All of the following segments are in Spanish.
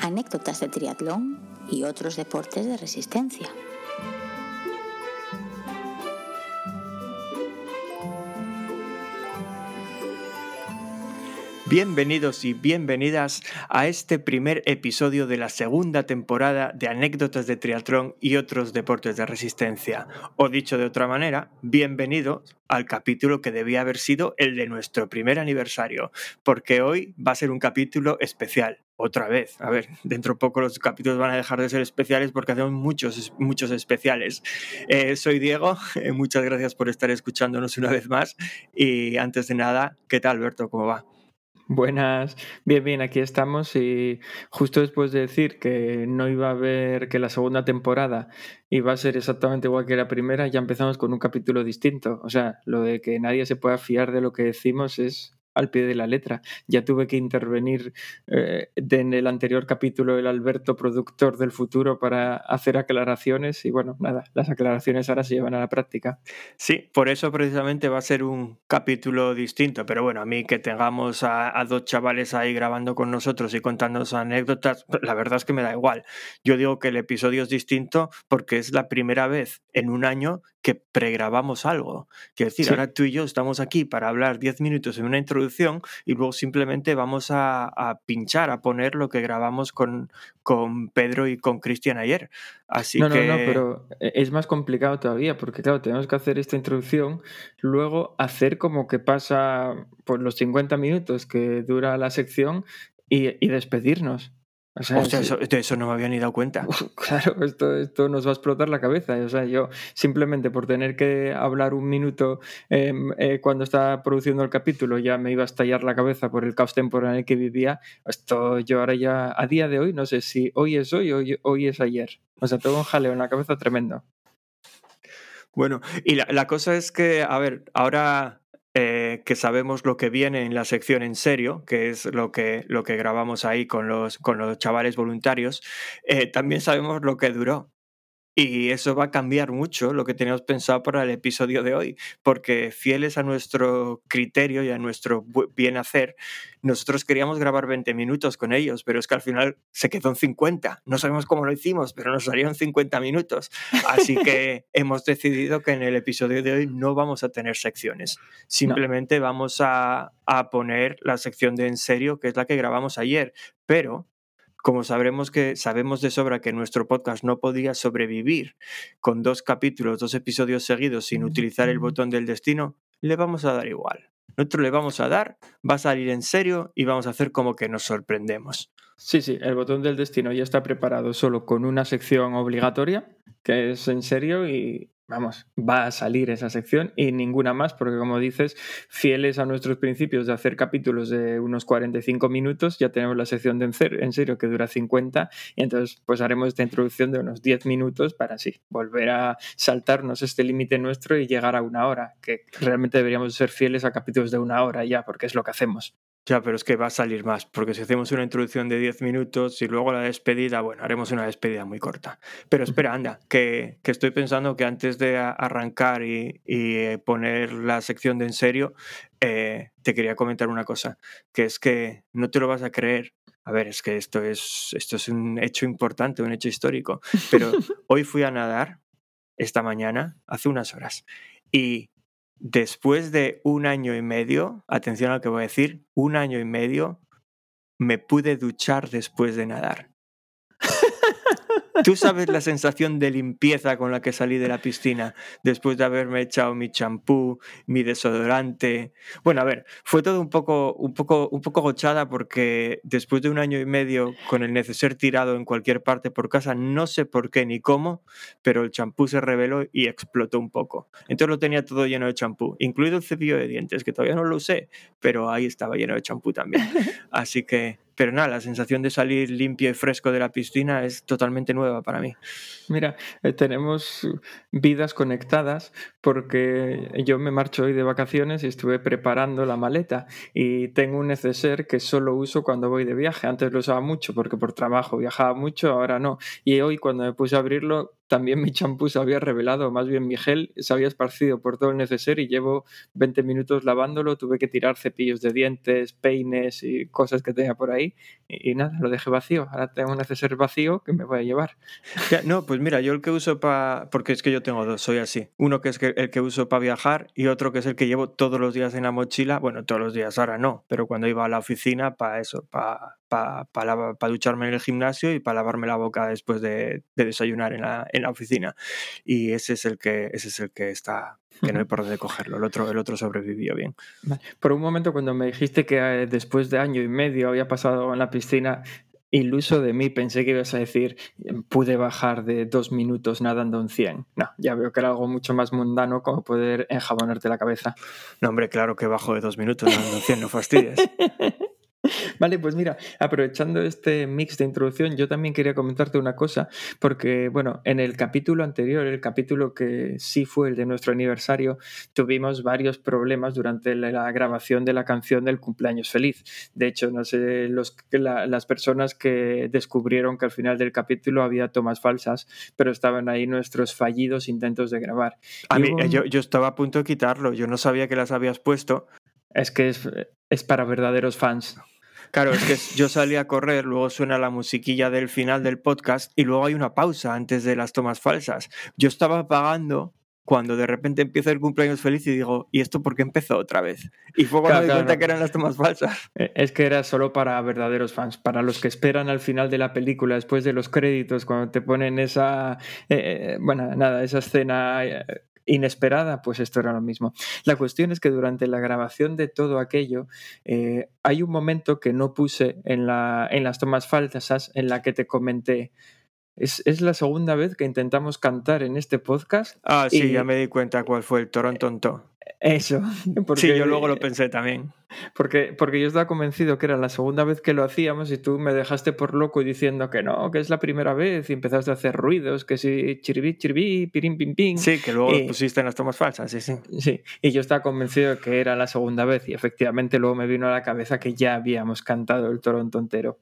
anécdotas de triatlón y otros deportes de resistencia. Bienvenidos y bienvenidas a este primer episodio de la segunda temporada de Anécdotas de Triatlón y otros deportes de resistencia. O dicho de otra manera, bienvenidos al capítulo que debía haber sido el de nuestro primer aniversario, porque hoy va a ser un capítulo especial. Otra vez, a ver, dentro de poco los capítulos van a dejar de ser especiales porque hacemos muchos, muchos especiales. Eh, soy Diego, eh, muchas gracias por estar escuchándonos una vez más. Y antes de nada, ¿qué tal, Alberto? ¿Cómo va? Buenas, bien, bien, aquí estamos y justo después de decir que no iba a haber, que la segunda temporada iba a ser exactamente igual que la primera, ya empezamos con un capítulo distinto. O sea, lo de que nadie se pueda fiar de lo que decimos es al pie de la letra. Ya tuve que intervenir eh, en el anterior capítulo el Alberto, productor del futuro, para hacer aclaraciones y bueno, nada, las aclaraciones ahora se llevan a la práctica. Sí, por eso precisamente va a ser un capítulo distinto, pero bueno, a mí que tengamos a, a dos chavales ahí grabando con nosotros y contándonos anécdotas, la verdad es que me da igual. Yo digo que el episodio es distinto porque es la primera vez en un año que pregrabamos algo. Quiero decir, ahora tú y yo estamos aquí para hablar 10 minutos en una introducción y luego simplemente vamos a, pinchar, a poner lo que grabamos con, con Pedro y con Cristian ayer. Así no, que... no, no, pero e, es más complicado todavía porque, claro, tenemos que hacer esta introducción, luego hacer como que pasa por pues, los 50 minutos que dura la sección y despedirnos. O sea, eso, de eso no me había ni dado cuenta. Claro, esto, esto nos va a explotar la cabeza. O sea, yo simplemente por tener que hablar un minuto em, eh, cuando estaba produciendo el capítulo ya me iba a estallar la cabeza por el caos temporal en el que vivía. Esto yo ahora ya, a día de hoy, no sé si hoy es hoy o hoy, es ayer. O sea, tengo un jaleo en la cabeza tremendo. Bueno, y la, la cosa es que, a ver, ahora eh, que sabemos lo que viene en la sección en serio, que es lo que, lo que grabamos ahí con los, con los chavales voluntarios, eh, también sabemos lo que duró. Y eso va a cambiar mucho lo que teníamos pensado para el episodio de hoy, porque fieles a nuestro criterio y a nuestro bien hacer, nosotros queríamos grabar 20 minutos con ellos, pero es que al final se quedó en 50. No sabemos cómo lo hicimos, pero nos salieron 50 minutos. Así que hemos decidido que en el episodio de hoy no vamos a tener secciones. Simplemente vamos a, a poner la sección de en serio, que es la que grabamos ayer. Pero como sabremos que sabemos de sobra que nuestro podcast no podía sobrevivir con dos capítulos, dos episodios seguidos sin utilizar el botón del destino, le vamos a dar igual. Nosotros le vamos a dar, va a salir en serio y vamos a hacer como que nos sorprendemos. Sí, sí, el botón del destino ya está preparado solo con una sección obligatoria, que es en serio, y vamos, va a salir esa sección y ninguna más, porque como dices, fieles a nuestros principios de hacer capítulos de unos 45 minutos, ya tenemos la sección de en serio que dura 50 y entonces pues haremos esta introducción de unos 10 minutos para así volver a saltarnos este límite nuestro y llegar a una hora, que realmente deberíamos ser fieles a capítulos de una hora ya, porque es lo que hacemos. Ya, pero es que va a salir más, porque si hacemos una introducción de 10 minutos y luego la despedida, bueno, haremos una despedida muy corta. Pero espera, anda, que, que estoy pensando que antes de arrancar y, y, poner la sección de en serio, eh, te quería comentar una cosa, que es que no te lo vas a creer. A ver, es que esto es, esto es un hecho importante, un hecho histórico, pero hoy fui a nadar esta mañana, hace unas horas, y después de un año y medio, atención a lo que voy a decir, un año y medio, me pude duchar después de nadar. Tú sabes la sensación de limpieza con la que salí de la piscina después de haberme echado mi champú, mi desodorante. Bueno, a ver, fue todo un poco, un poco, un poco gochada porque después de un año y medio con el neceser tirado en cualquier parte por casa, no sé por qué ni cómo, pero el champú se reveló y explotó un poco. Entonces lo tenía todo lleno de champú, incluido el cepillo de dientes, que todavía no lo usé, pero ahí estaba lleno de champú también. Así que pero nada, la sensación de salir limpio y fresco de la piscina es totalmente nueva para mí. Mira, eh, tenemos vidas conectadas porque yo me marcho hoy de vacaciones y estuve preparando la maleta y tengo un neceser que solo uso cuando voy de viaje. Antes lo usaba mucho porque por trabajo viajaba mucho, ahora no. Y hoy cuando me puse a abrirlo también mi champú se había revelado, más bien mi gel se había esparcido por todo el neceser y llevo 20 minutos lavándolo, tuve que tirar cepillos de dientes, peines y cosas que tenía por ahí y, nada, lo dejé vacío. Ahora tengo un neceser vacío que me voy a llevar. no, pues mira, yo el que uso para... porque es que yo tengo dos, soy así. Uno que es el que uso para viajar y otro que es el que llevo todos los días en la mochila, bueno, todos los días ahora no, pero cuando iba a la oficina para eso, para para ducharme en el gimnasio y para lavarme la boca después de, desayunar en la, en la, oficina. Y ese es el que, ese es el que está, que no hay por dónde cogerlo. El otro, el otro sobrevivió bien. Por un momento, cuando me dijiste que eh, después de año y medio había pasado en la piscina, iluso de mí, pensé que ibas a decir, pude bajar de dos minutos nadando en 100. No, ya veo que era algo mucho más mundano como poder enjabonarte la cabeza. No, hombre, claro que bajo de dos minutos nadando en 100, no fastidies. Vale, pues mira, aprovechando este mix de introducción, yo también quería comentarte una cosa, porque bueno, en el capítulo anterior, el capítulo que sí fue el de nuestro aniversario, tuvimos varios problemas durante la grabación de la canción del cumpleaños feliz. De hecho, no sé, los, las personas que descubrieron que al final del capítulo había tomas falsas, pero estaban ahí nuestros fallidos intentos de grabar. A mí, yo, yo estaba a punto de quitarlo, yo no sabía que las habías puesto. Es que es, es para verdaderos fans. Claro, es que yo salí a correr, luego suena la musiquilla del final del podcast y luego hay una pausa antes de las tomas falsas. Yo estaba apagando cuando de repente empieza el cumpleaños feliz y digo, ¿y esto por qué empezó otra vez? Y fue cuando me di cuenta que eran las tomas falsas. E, es que era solo para verdaderos fans, para los que esperan al final de la película, después de los créditos, cuando te ponen esa, eh, eh, bueno, nada, esa escena eh, inesperada, pues esto era lo mismo. La cuestión es que durante la grabación de todo aquello eh, hay un momento que no puse en, la, en las tomas falsas en la que te comenté. Es, la segunda vez que intentamos cantar en este podcast. Ah, sí, ya me di cuenta cuál fue el Torontonto. Eso. Porque, sí, yo luego lo pensé también. Porque, porque yo estaba convencido que era la segunda vez que lo hacíamos y tú me dejaste por loco diciendo que no, que es la primera vez y empezaste a hacer ruidos, que sí, chiribí, chiribí, pirim, pim, pim. Sí, que luego pusiste en las tomas falsas, sí, sí. Sí, y yo estaba convencido que era la segunda vez y efectivamente luego me vino a la cabeza que ya habíamos cantado el Toronto entero.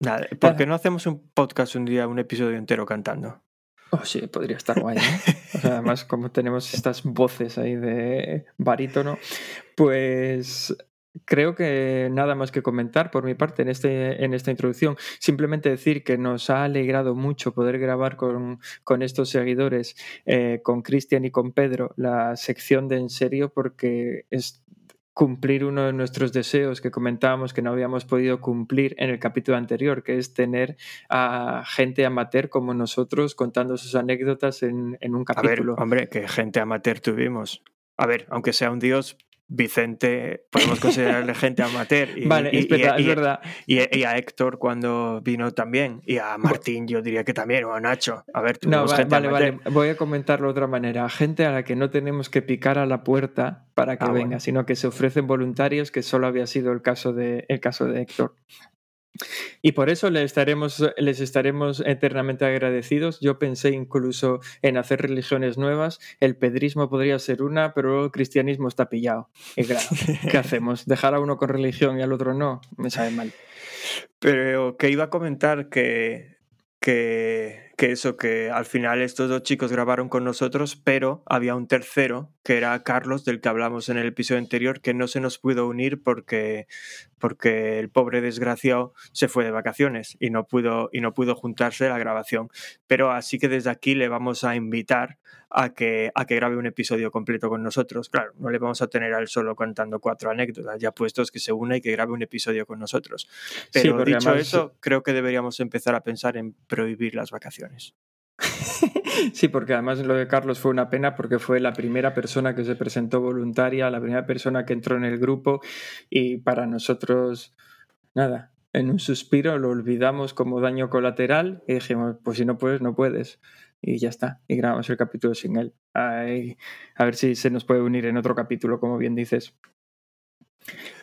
Nada, ¿por qué no hacemos un podcast un día, un episodio entero cantando? Oh, sí, podría estar guay. además, como tenemos estas voces ahí de barítono, pues creo que nada más que comentar por mi parte en, este, en esta introducción. Simplemente decir que nos ha alegrado mucho poder grabar con, con estos seguidores, eh, con Cristian y con Pedro, la sección de En serio, porque es cumplir uno de nuestros deseos que comentábamos que no habíamos podido cumplir en el capítulo anterior, que es tener a gente amateur como nosotros contando sus anécdotas en, un capítulo. A ver, hombre, que gente amateur tuvimos. A ver, aunque sea un dios, Vicente, podemos considerarle gente amateur. Y, vale, es, verdad, y, a Héctor cuando vino también. Y a Martín, yo diría que también, o a Nacho. A ver, tú no, vale, vale, voy a comentarlo de otra manera. Gente a la que no tenemos que picar a la puerta para que ah, venga, sino que se ofrecen voluntarios, que solo había sido el caso de, el caso de Héctor. Y por eso les estaremos, les estaremos eternamente agradecidos. Yo pensé incluso en hacer religiones nuevas. El pedrismo podría ser una, pero el cristianismo está pillado. Y claro, ¿qué hacemos? ¿Dejar a uno con religión y al otro no? Me sabe mal. Pero que iba a comentar que, que, que eso, que al final estos dos chicos grabaron con nosotros, pero había un tercero, que era Carlos, del que hablamos en el episodio anterior, que no se nos pudo unir porque, porque el pobre desgraciado se fue de vacaciones y no pudo, y no pudo juntarse a la grabación. Pero así que desde aquí le vamos a invitar a que, a que grabe un episodio completo con nosotros. Claro, no le vamos a tener al solo contando cuatro anécdotas, ya puestos que se una y que grabe un episodio con nosotros. Pero dicho eso, creo que deberíamos empezar a pensar en prohibir las vacaciones. Sí, porque además lo de Carlos fue una pena porque fue la primera persona que se presentó voluntaria, la primera persona que entró en el grupo y para nosotros, nada, en un suspiro lo olvidamos como daño colateral y dijimos, pues si no puedes, no puedes. Y ya está, y grabamos el capítulo sin él. a ver si se nos puede unir en otro capítulo, como bien dices.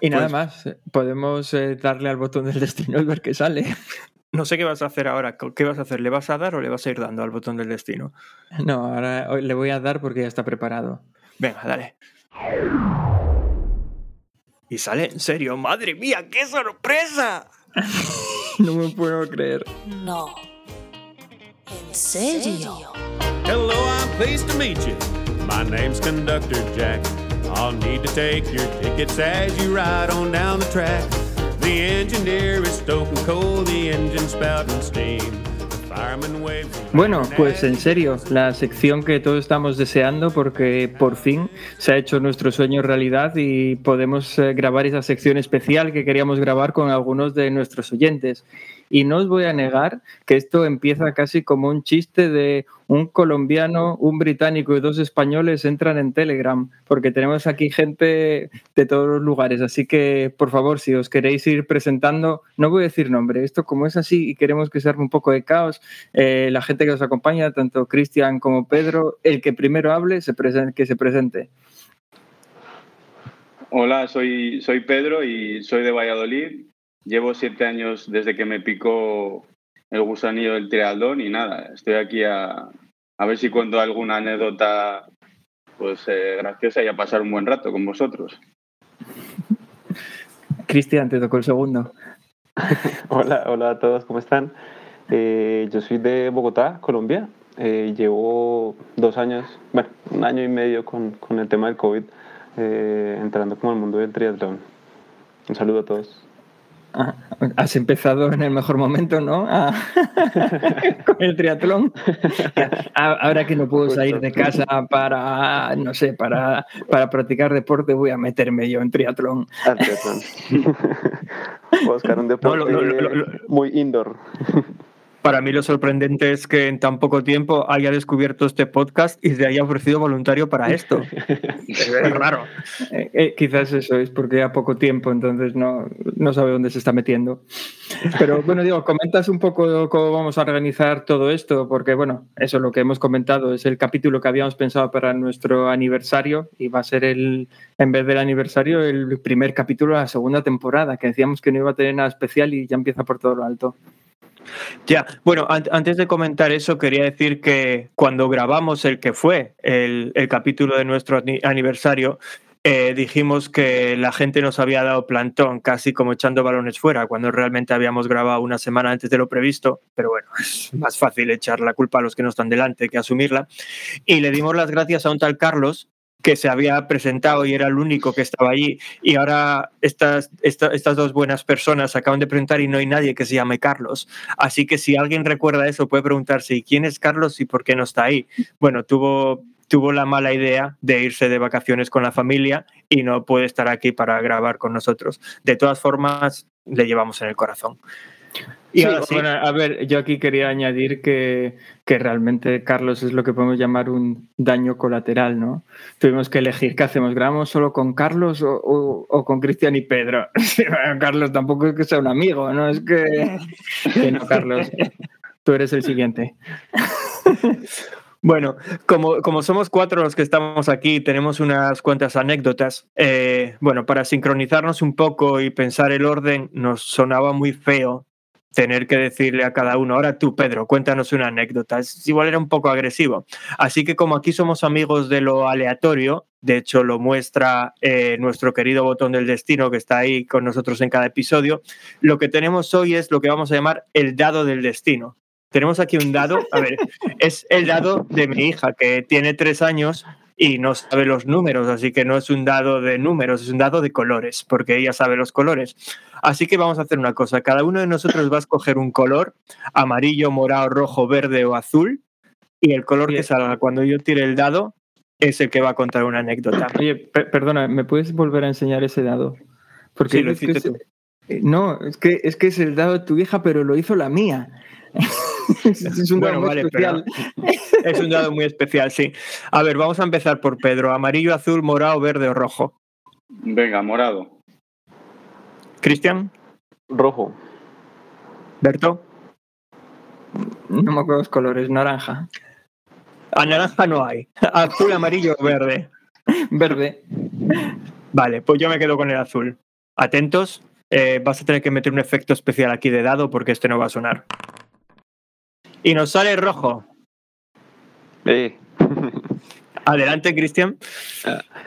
Y nada pues más, podemos eh, darle al botón del destino y ver qué sale. No sé qué vas a hacer ahora. ¿Qué vas a hacer? ¿Le vas a dar o le vas a ir dando al botón del destino? No, ahora le voy a dar porque ya está preparado. Venga, dale. Y sale en serio. ¡Madre mía, qué sorpresa! no me puedo creer. No. serio? Hello, I'm pleased to meet you. My name's Conductor Jack. I'll need to take your tickets as you ride on down the track. The engineer is stoking coal, the engine spouting steam. The fireman waves. Bueno, pues en serio, la sección que todos estamos deseando porque por fin se ha hecho nuestro sueño realidad y podemos eh, grabar esa sección especial que queríamos grabar con algunos de nuestros oyentes. Y no os voy a negar que esto empieza casi como un chiste de un colombiano, un británico y dos españoles entran en Telegram, porque tenemos aquí gente de todos los lugares. Así que, por favor, si os queréis ir presentando, no voy a decir nombre, esto como es así y queremos que se arme un poco de caos, eh, la gente que os acompaña, tanto Cristian como Pedro, el que primero hable, se que se presente. Hola, soy, soy Pedro y soy de Valladolid. Llevo siete años desde que me picó el gusanillo del triatlón y nada, estoy aquí a, a ver si cuento alguna anécdota pues eh, graciosa y a pasar un buen rato con vosotros. Cristian, te tocó el segundo. Hola, hola a todos, ¿cómo están? Eh, yo soy de Bogotá, Colombia. Eh, llevo dos años, bueno, un año y medio con, con el tema del COVID, eh, entrando como al mundo del triatlón. Un saludo a todos. Ah, has empezado en el mejor momento, ¿no? Ah, con el triatlón. Ah, Ahora que no puedo salir de casa para, no sé, para, para practicar deporte, voy a meterme yo en triatlón. Al triatlón. Voy a buscar un deporte No, lo- lo- lo- lo- muy indoor. Para mí lo sorprendente es que en tan poco tiempo haya descubierto este podcast y se haya ofrecido voluntario para esto. es raro. Eh, eh, quizás eso es porque a poco tiempo, entonces no, no sabe dónde se está metiendo. Pero bueno, digo, comentas un poco cómo vamos a organizar todo esto, porque bueno, eso lo que hemos comentado es el capítulo que habíamos pensado para nuestro aniversario y va a ser el, en vez del aniversario, el primer capítulo de la segunda temporada, que decíamos que no iba a tener nada especial y ya empieza por todo lo alto. Ya, bueno, an- antes de comentar eso, quería decir que cuando grabamos el que fue el, capítulo de nuestro ani- aniversario, eh, dijimos que la gente nos había dado plantón, casi como echando balones fuera, cuando realmente habíamos grabado una semana antes de lo previsto, pero bueno, es más fácil echar la culpa a los que no están delante que asumirla. Y le dimos las gracias a un tal Carlos que se había presentado y era el único que estaba allí. Y ahora estas, esta- estas dos buenas personas acaban de presentar y no hay nadie que se llame Carlos. Así que si alguien recuerda eso, puede preguntarse, ¿y quién es Carlos y por qué no está ahí? Bueno, tuvo, tuvo la mala idea de irse de vacaciones con la familia y no puede estar aquí para grabar con nosotros. De todas formas, le llevamos en el corazón. Y Sí, ahora sí, bueno, a ver, yo aquí quería añadir que, que realmente, Carlos, es lo que podemos llamar un daño colateral, ¿no? Tuvimos que elegir qué hacemos, ¿grabamos solo con Carlos o, o- o con Cristian y Pedro? Sí, bueno, Carlos tampoco es que sea un amigo, ¿no? Es que... que no, Carlos, tú eres el siguiente. Bueno, como, como somos cuatro los que estamos aquí, tenemos unas cuantas anécdotas. eh, bueno, para sincronizarnos un poco y pensar el orden, nos sonaba muy feo tener que decirle a cada uno, ahora tú, Pedro, cuéntanos una anécdota. Igual era un poco agresivo. Así que como aquí somos amigos de lo aleatorio, de hecho lo muestra eh, nuestro querido botón del destino que está ahí con nosotros en cada episodio, lo que tenemos hoy es lo que vamos a llamar el dado del destino. Tenemos aquí un dado, a ver, es el dado de mi hija, que tiene tres años y no sabe los números, así que no es un dado de números, es un dado de colores, porque ella sabe los colores. Así que vamos a hacer una cosa, cada uno de nosotros va a escoger un color, amarillo, morado, rojo, verde o azul, y el color que salga cuando yo tire el dado es el que va a contar una anécdota. Oye, per- perdona, ¿me puedes volver a enseñar ese dado? Porque Sí, lo es que hiciste es- tú. eh, No, es que, es que es el dado de tu hija, pero lo hizo la mía. es es un dado Bueno, muy vale, pero- especial. Es un dado muy especial, sí. A ver, vamos a empezar por Pedro. Amarillo, azul, morado, verde o rojo. Venga, morado. Cristian, Rojo. Berto. No me acuerdo los colores, naranja, A naranja no hay. Azul, amarillo o verde. verde. Vale, pues yo me quedo con el azul. Atentos, eh, vas a tener que meter un efecto especial aquí de dado porque este no va a sonar. Y nos sale rojo. Eh, Adelante, Cristian.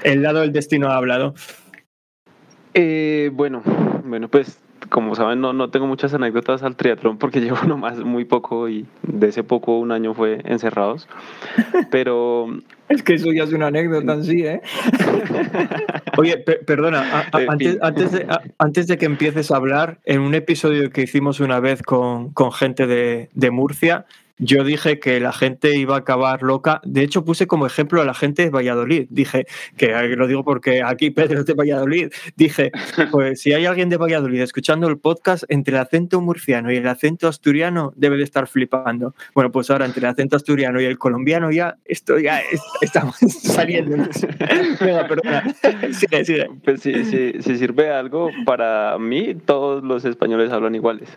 El dado del destino ha hablado. Eh, bueno, bueno, pues como saben, no, no tengo muchas anécdotas al triatlón porque llevo nomás muy poco y de ese poco un año fue encerrados. Pero. Es que eso ya es una anécdota en sí, ¿eh? Oye, perdona, antes, antes, de, antes, de, que empieces a hablar, en un episodio que hicimos una vez con, con gente de, de Murcia, yo dije que la gente iba a acabar loca. De hecho, puse como ejemplo a la gente de Valladolid. Dije, que lo digo porque aquí Pedro es de Valladolid. Dije, pues si hay alguien de Valladolid escuchando el podcast, entre el acento murciano y el acento asturiano debe de estar flipando. Bueno, pues ahora entre el acento asturiano y el colombiano ya, esto ya estamos saliendo. Venga, perdona. Sigue, sigue. Pues si, si, si sirve algo, para mí todos los españoles hablan iguales.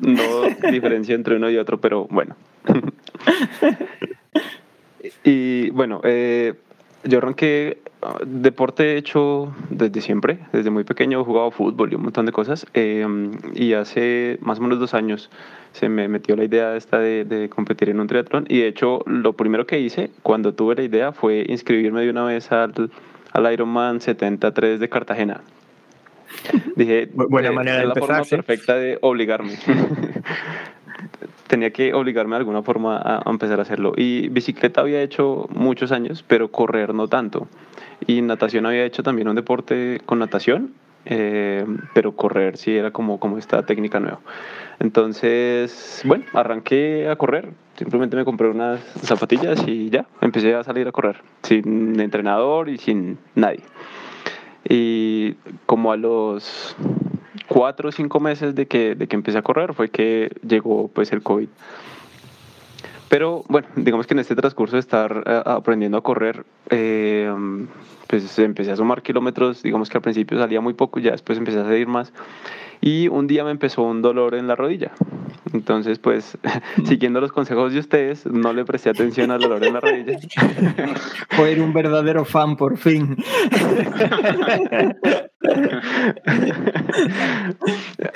No diferencia entre uno y otro, pero bueno. y bueno, eh, yo arranqué ah, deporte hecho desde siempre, desde muy pequeño he jugado fútbol y un montón de cosas. Em, y hace más o menos dos años se me metió la idea esta de, competir en un triatlón. Y de hecho, lo primero que hice cuando tuve la idea fue inscribirme de una vez al, al Ironman 73 de Cartagena. Dije, buena eh, manera de la forma perfecta de obligarme. tenía que obligarme de alguna forma a, empezar a hacerlo. Y bicicleta había hecho muchos años, pero correr no tanto. Y natación había hecho también un deporte con natación, eh, pero correr sí era como, como esta técnica nueva. Entonces, bueno, arranqué a correr. Simplemente me compré unas zapatillas y ya, empecé a salir a correr, sin entrenador y sin nadie. Y como a los cuatro o cinco meses de que, de que empecé a correr fue que llegó pues el COVID. Pero bueno, digamos que en este transcurso de estar eh, aprendiendo a correr, eh, pues empecé a sumar kilómetros, digamos que al principio salía muy poco, ya después empecé a salir más. Y un día me empezó un dolor en la rodilla. Entonces, pues, siguiendo los consejos de ustedes, no le presté atención al dolor en la rodilla. Fue un verdadero fan, por fin.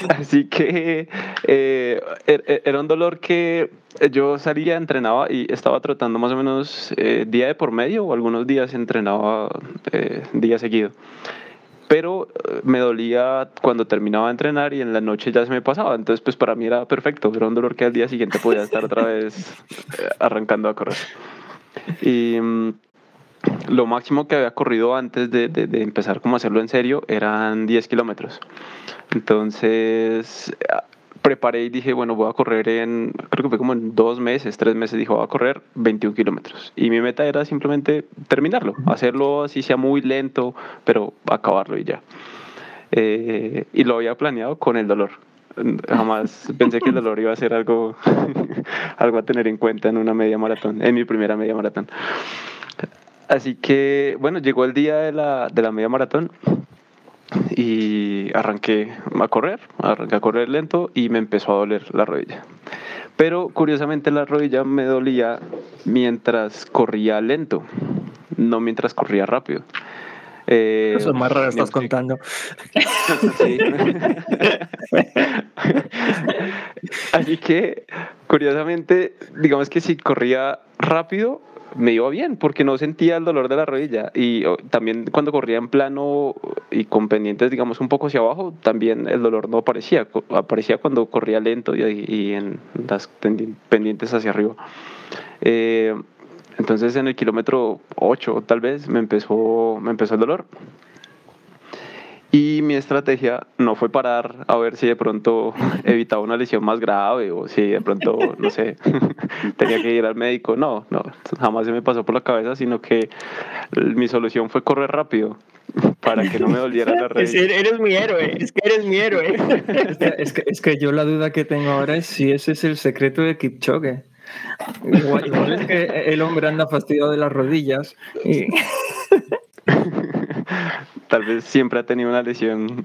Así que eh, er, er, era un dolor que yo salía, entrenaba y estaba tratando más o menos eh, día de por medio o algunos días entrenaba eh, día seguido pero eh, me dolía cuando terminaba de entrenar y en la noche ya se me pasaba. Entonces, pues para mí era perfecto. Era un dolor que al día siguiente podía estar otra vez arrancando a correr. Y mm, lo máximo que había corrido antes de, de, empezar como a hacerlo en serio eran 10 kilómetros. Entonces, preparé y dije, bueno, voy a correr en, creo que fue como en dos meses, tres meses, dijo, voy a correr 21 kilómetros. Y mi meta era simplemente terminarlo, hacerlo así sea muy lento, pero acabarlo y ya. Eh, y lo había planeado con el dolor. Jamás pensé que el dolor iba a ser algo, algo a tener en cuenta en una media maratón, en mi primera media maratón. Así que, bueno, llegó el día de la, de la media maratón y arranqué a correr, arranqué a correr lento y me empezó a doler la rodilla. Pero curiosamente la rodilla me dolía mientras corría lento, no mientras corría rápido. Eh, Eso es más raro estás contando. Así que, curiosamente, digamos que si corría rápido, me iba bien porque no sentía el dolor de la rodilla. Y también cuando corría en plano y con pendientes digamos un poco hacia abajo también el dolor no aparecía. Aparecía cuando corría lento y, en las pendientes hacia arriba. Eh, entonces en el kilómetro 8 tal vez me empezó me empezó el dolor y mi estrategia no fue parar a ver si de pronto evitaba una lesión más grave o si de pronto, no sé, tenía que ir al médico. No, no, jamás se me pasó por la cabeza, sino que mi solución fue correr rápido para que no me doliera la rodilla. Eres mi héroe, es que eres mi héroe. Es que, es que, yo la duda que tengo ahora es si ese es el secreto de Kipchoge. Igual, igual es que el hombre anda fastidiado de las rodillas y... Tal vez siempre ha tenido una lesión.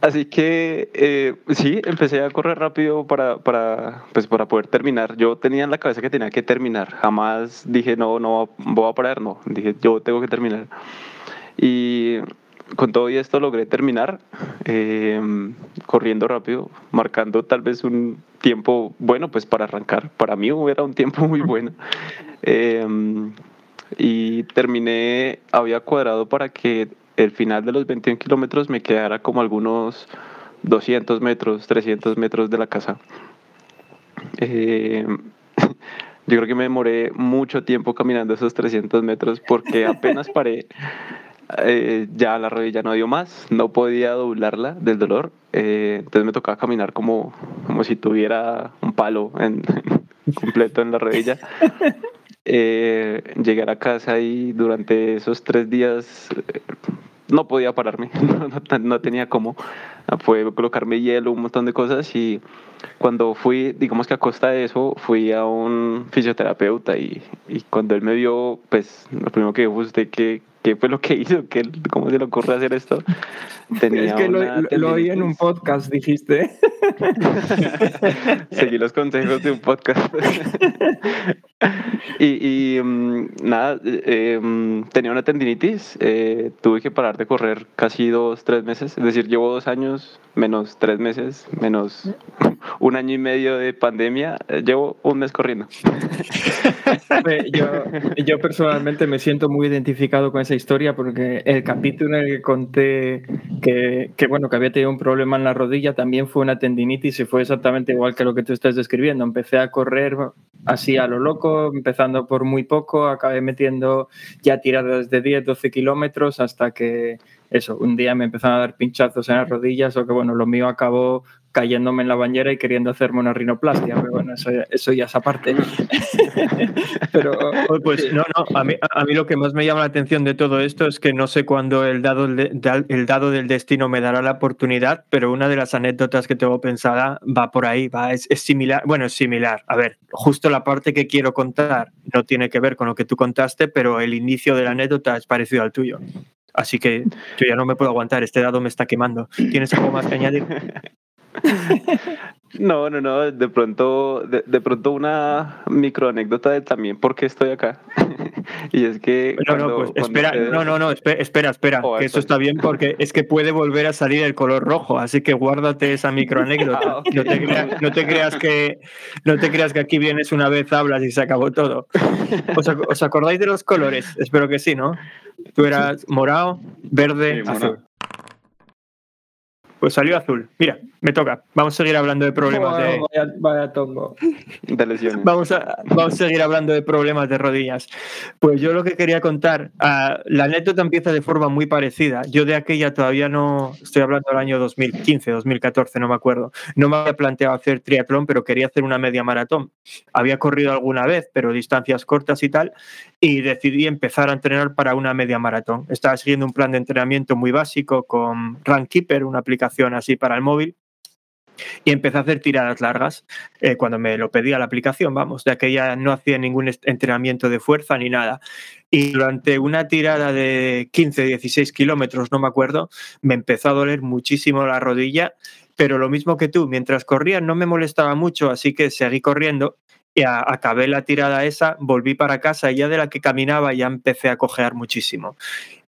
Así que eh, sí, empecé a correr rápido para, para, pues, para poder terminar. Yo tenía en la cabeza que tenía que terminar. Jamás dije, no, no voy a parar, no. Dije, yo tengo que terminar. Y con todo y esto logré terminar em, corriendo rápido, marcando tal vez un tiempo bueno, pues para arrancar. Para mí era un tiempo muy bueno. Eh, y terminé, había cuadrado para que el final de los 21 kilómetros me quedara como algunos 200 metros, 300 metros de la casa. Eh, yo creo que me demoré mucho tiempo caminando esos 300 metros porque apenas paré, eh, ya la rodilla no dio más, no podía doblarla del dolor, eh, entonces me tocaba caminar como, como si tuviera un palo en, completo en la rodilla. Eh, llegar a casa y durante esos tres días eh, no podía pararme, no, no, tenía cómo. Fue colocarme hielo, un montón de cosas y cuando fui, digamos que a costa de eso, fui a un fisioterapeuta y, y cuando él me vio, pues lo primero que dijo usted que qué fue lo que hizo, ¿Qué, cómo se le ocurre hacer esto. Tenía es que lo, lo, oí en un podcast, dijiste. Seguí los consejos de un podcast. Y, mm, nada, eh, mm, tenía una tendinitis, eh, tuve que parar de correr casi dos, tres meses, es decir, llevo dos años menos tres meses, menos un año y medio de pandemia, eh, llevo un mes corriendo. yo, personalmente me siento muy identificado con esa historia porque el capítulo en el que conté que, bueno, que había tenido un problema en la rodilla también fue una tendinitis y fue exactamente igual que lo que tú estás describiendo. Empecé a correr así a lo loco, empezando por muy poco, acabé metiendo ya tiradas de 10, 12 kilómetros hasta que eso, un día me empezaron a dar pinchazos en las rodillas o que bueno, lo mío acabó cayéndome en la bañera y queriendo hacerme una rinoplastia, pero bueno, eso, eso ya es aparte. pero pues no, no, a mí, a mí, lo que más me llama la atención de todo esto es que no sé cuándo el dado, el dado del destino me dará la oportunidad, pero una de las anécdotas que tengo pensada va por ahí, va, es, es similar, bueno, es similar. A ver, justo la parte que quiero contar no tiene que ver con lo que tú contaste, pero el inicio de la anécdota es parecido al tuyo. Así que yo ya no me puedo aguantar, este dado me está quemando. ¿Tienes algo más que añadir? No, no, no, de pronto, de, pronto una micro anécdota de también por qué estoy acá. y es que... No, no, pues espera, no, no, no, espera, espera, oh, que eso está bien porque es que puede volver a salir el color rojo, así que guárdate esa micro anécdota. Ah, no, te creas, no, te creas, que, no te creas que aquí vienes una vez, hablas y se acabó todo. ¿Os, acordáis de los colores? Espero que sí, ¿no? Tú eras morado, verde, azul. Pues salió azul. Mira, me toca. Vamos a seguir hablando de problemas de. Vaya, tongo. De lesiones. Vamos a, vamos a seguir hablando de problemas de rodillas. Pues yo lo que quería contar, uh, la anécdota empieza de forma muy parecida. Yo de aquella todavía no. Estoy hablando del año 2015, 2014, no me acuerdo. No me había planteado hacer triatlón, pero quería hacer una media maratón. Había corrido alguna vez, pero distancias cortas y tal. Y decidí empezar a entrenar para una media maratón. Estaba siguiendo un plan de entrenamiento muy básico con Runkeeper, una aplicación así para el móvil. Y empecé a hacer tiradas largas eh, cuando me lo pedía la aplicación, vamos, de aquella no hacía ningún entrenamiento de fuerza ni nada. Y durante una tirada de 15, 16 kilómetros, no me acuerdo, me empezó a doler muchísimo la rodilla, pero lo mismo que tú, mientras corría no me molestaba mucho, así que seguí corriendo y acabé la tirada esa, volví para casa y ya de la que caminaba ya empecé a cojear muchísimo.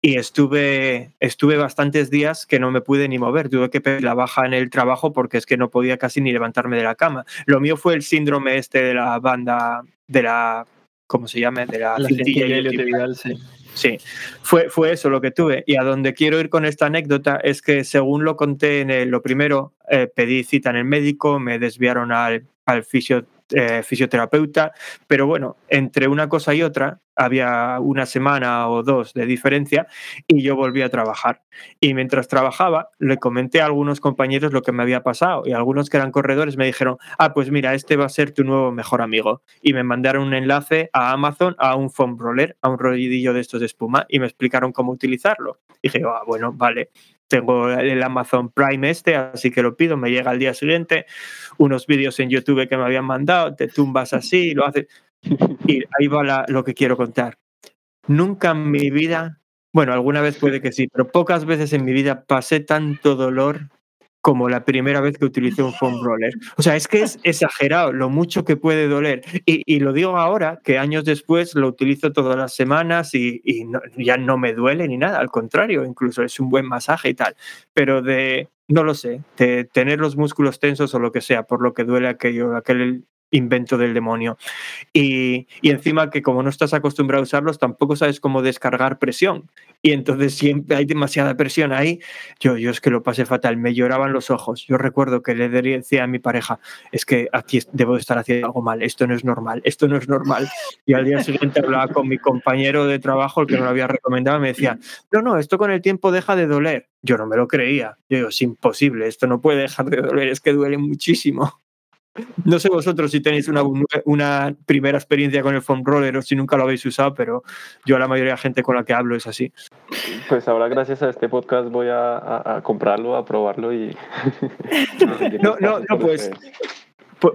Y estuve, estuve bastantes días que no me pude ni mover, tuve que pedir la baja en el trabajo porque es que no podía casi ni levantarme de la cama. Lo mío fue el síndrome este de la banda, de la, ¿cómo se llama? De la, la cintilla sí. Sí, fue, fue eso lo que tuve. Y a donde quiero ir con esta anécdota es que, según lo conté en el, lo primero, eh, pedí cita en el médico, me desviaron al, al fisio, eh, fisioterapeuta, pero bueno, entre una cosa y otra había una semana o dos de diferencia y yo volví a trabajar. Y mientras trabajaba, le comenté a algunos compañeros lo que me había pasado y algunos que eran corredores me dijeron, ah, pues mira, este va a ser tu nuevo mejor amigo. Y me mandaron un enlace a Amazon, a un foam roller, a un rodillo de estos de espuma y me explicaron cómo utilizarlo. Y dije, ah, bueno, vale tengo el Amazon Prime este, así que lo pido, me llega al día siguiente, unos vídeos en YouTube que me habían mandado, te tumbas así, lo haces. Y ahí va lo que quiero contar. Nunca en mi vida, bueno, alguna vez puede que sí, pero pocas veces en mi vida pasé tanto dolor como la primera vez que utilicé un foam roller. O sea, es que es exagerado lo mucho que puede doler. Y, lo digo ahora, que años después lo utilizo todas las semanas y, ya no me duele ni nada, al contrario, incluso es un buen masaje y tal. Pero de, no lo sé, de tener los músculos tensos o lo que sea, por lo que duele aquello, aquel invento del demonio. Y, y, encima que como no estás acostumbrado a usarlos, tampoco sabes cómo descargar presión. y entonces siempre hay demasiada presión ahí. Yo, yo es que lo pasé fatal, me lloraban los ojos. Yo recuerdo que le decía a mi pareja, es que aquí debo estar haciendo algo mal, esto no es normal, esto no es normal. Y al día siguiente hablaba con mi compañero de trabajo, el que me lo había recomendado, me decía, no, no, esto con el tiempo deja de doler. Yo no me lo creía. Yo digo, es imposible, esto no puede dejar de doler, es que duele muchísimo. No sé vosotros si tenéis una, una, primera experiencia con el foam roller o si nunca lo habéis usado, pero yo a la mayoría de gente con la que hablo es así. Pues ahora gracias a este podcast voy a, a comprarlo, a probarlo y... no, no, no, pues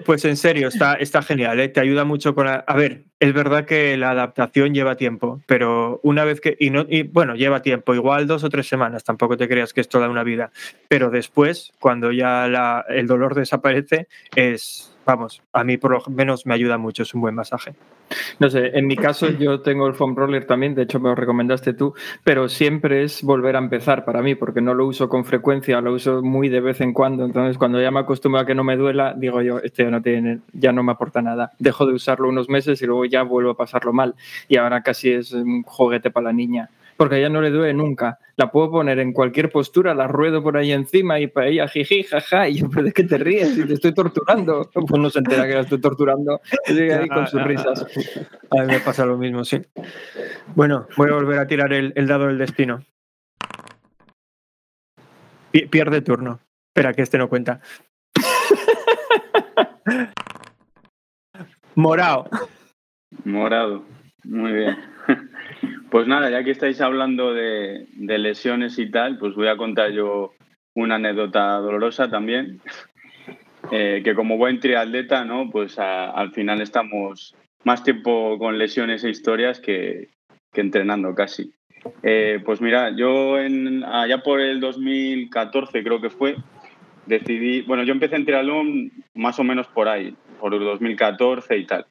pues en serio, está, está genial, ¿eh? te ayuda mucho con... A ver, es verdad que la adaptación lleva tiempo, pero una vez que... Y, no, y bueno, lleva tiempo, igual dos o tres semanas, tampoco te creas que es toda una vida, pero después, cuando ya la, el dolor desaparece, es, vamos, a mí por lo menos me ayuda mucho, es un buen masaje. No sé, en mi caso yo tengo el foam roller también, de hecho me lo recomendaste tú, pero siempre es volver a empezar para mí, porque no lo uso con frecuencia, lo uso muy de vez en cuando, entonces cuando ya me acostumbro a que no me duela, digo yo, este ya no, tiene, ya no me aporta nada. Dejo de usarlo unos meses y luego ya vuelvo a pasarlo mal. Y ahora casi es un juguete para la niña porque a ella no le duele nunca. La puedo poner en cualquier postura, la ruedo por ahí encima y para ella jiji, jaja, y yo, pero ¿de qué te ríes? Y te estoy torturando. Pues no se entera que la estoy torturando. Y ahí con sus risas. A mí me pasa lo mismo, sí. Bueno, voy a volver a tirar el, el dado del destino. pierde turno. Espera, que este no cuenta. Morado. Morado. Muy bien. Pues nada, ya que estáis hablando de, lesiones y tal, pues voy a contar yo una anécdota dolorosa también, eh, que como buen triatleta, ¿no? Pues al final estamos más tiempo con lesiones e historias que, entrenando casi. Eh, pues mira, yo en, allá por el 2014 creo que fue, decidí, bueno, yo empecé en triatlón más o menos por ahí, por el 2014 y tal.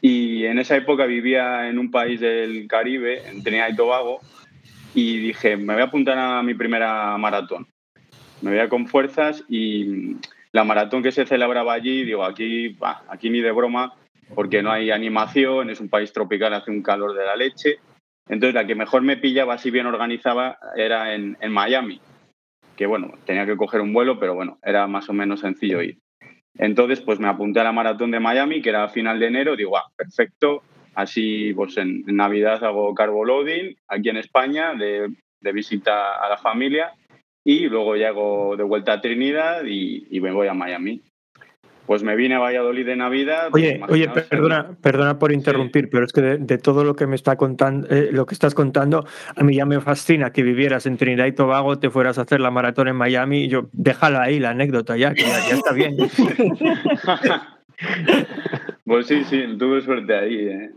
Y en esa época vivía en un país del Caribe, en Trinidad y Tobago, y dije, me voy a apuntar a mi primera maratón. Me voy a con fuerzas y la maratón que se celebraba allí, digo, aquí, aquí ni de broma, porque no hay animación, es un país tropical, hace un calor de la leche. Entonces, la que mejor me pillaba, así bien organizaba, era en, en Miami, que bueno, tenía que coger un vuelo, pero bueno, era más o menos sencillo ir. Entonces, pues me apunté a la maratón de Miami, que era a final de enero, digo, ah, perfecto, así pues en, Navidad hago carbo loading aquí en España, de, visita a la familia, y luego llego de vuelta a Trinidad y me voy a Miami pues me vine a Valladolid de Navidad. Pues oye, oye, perdona, perdona por interrumpir, pero es que de, todo lo que me está contando, eh, lo que estás contando, a mí ya me fascina que vivieras en Trinidad y Tobago, te fueras a hacer la maratón en Miami, y yo déjala ahí la anécdota ya, que ya, está bien. pues sí, sí, tuve suerte ahí. ¿eh?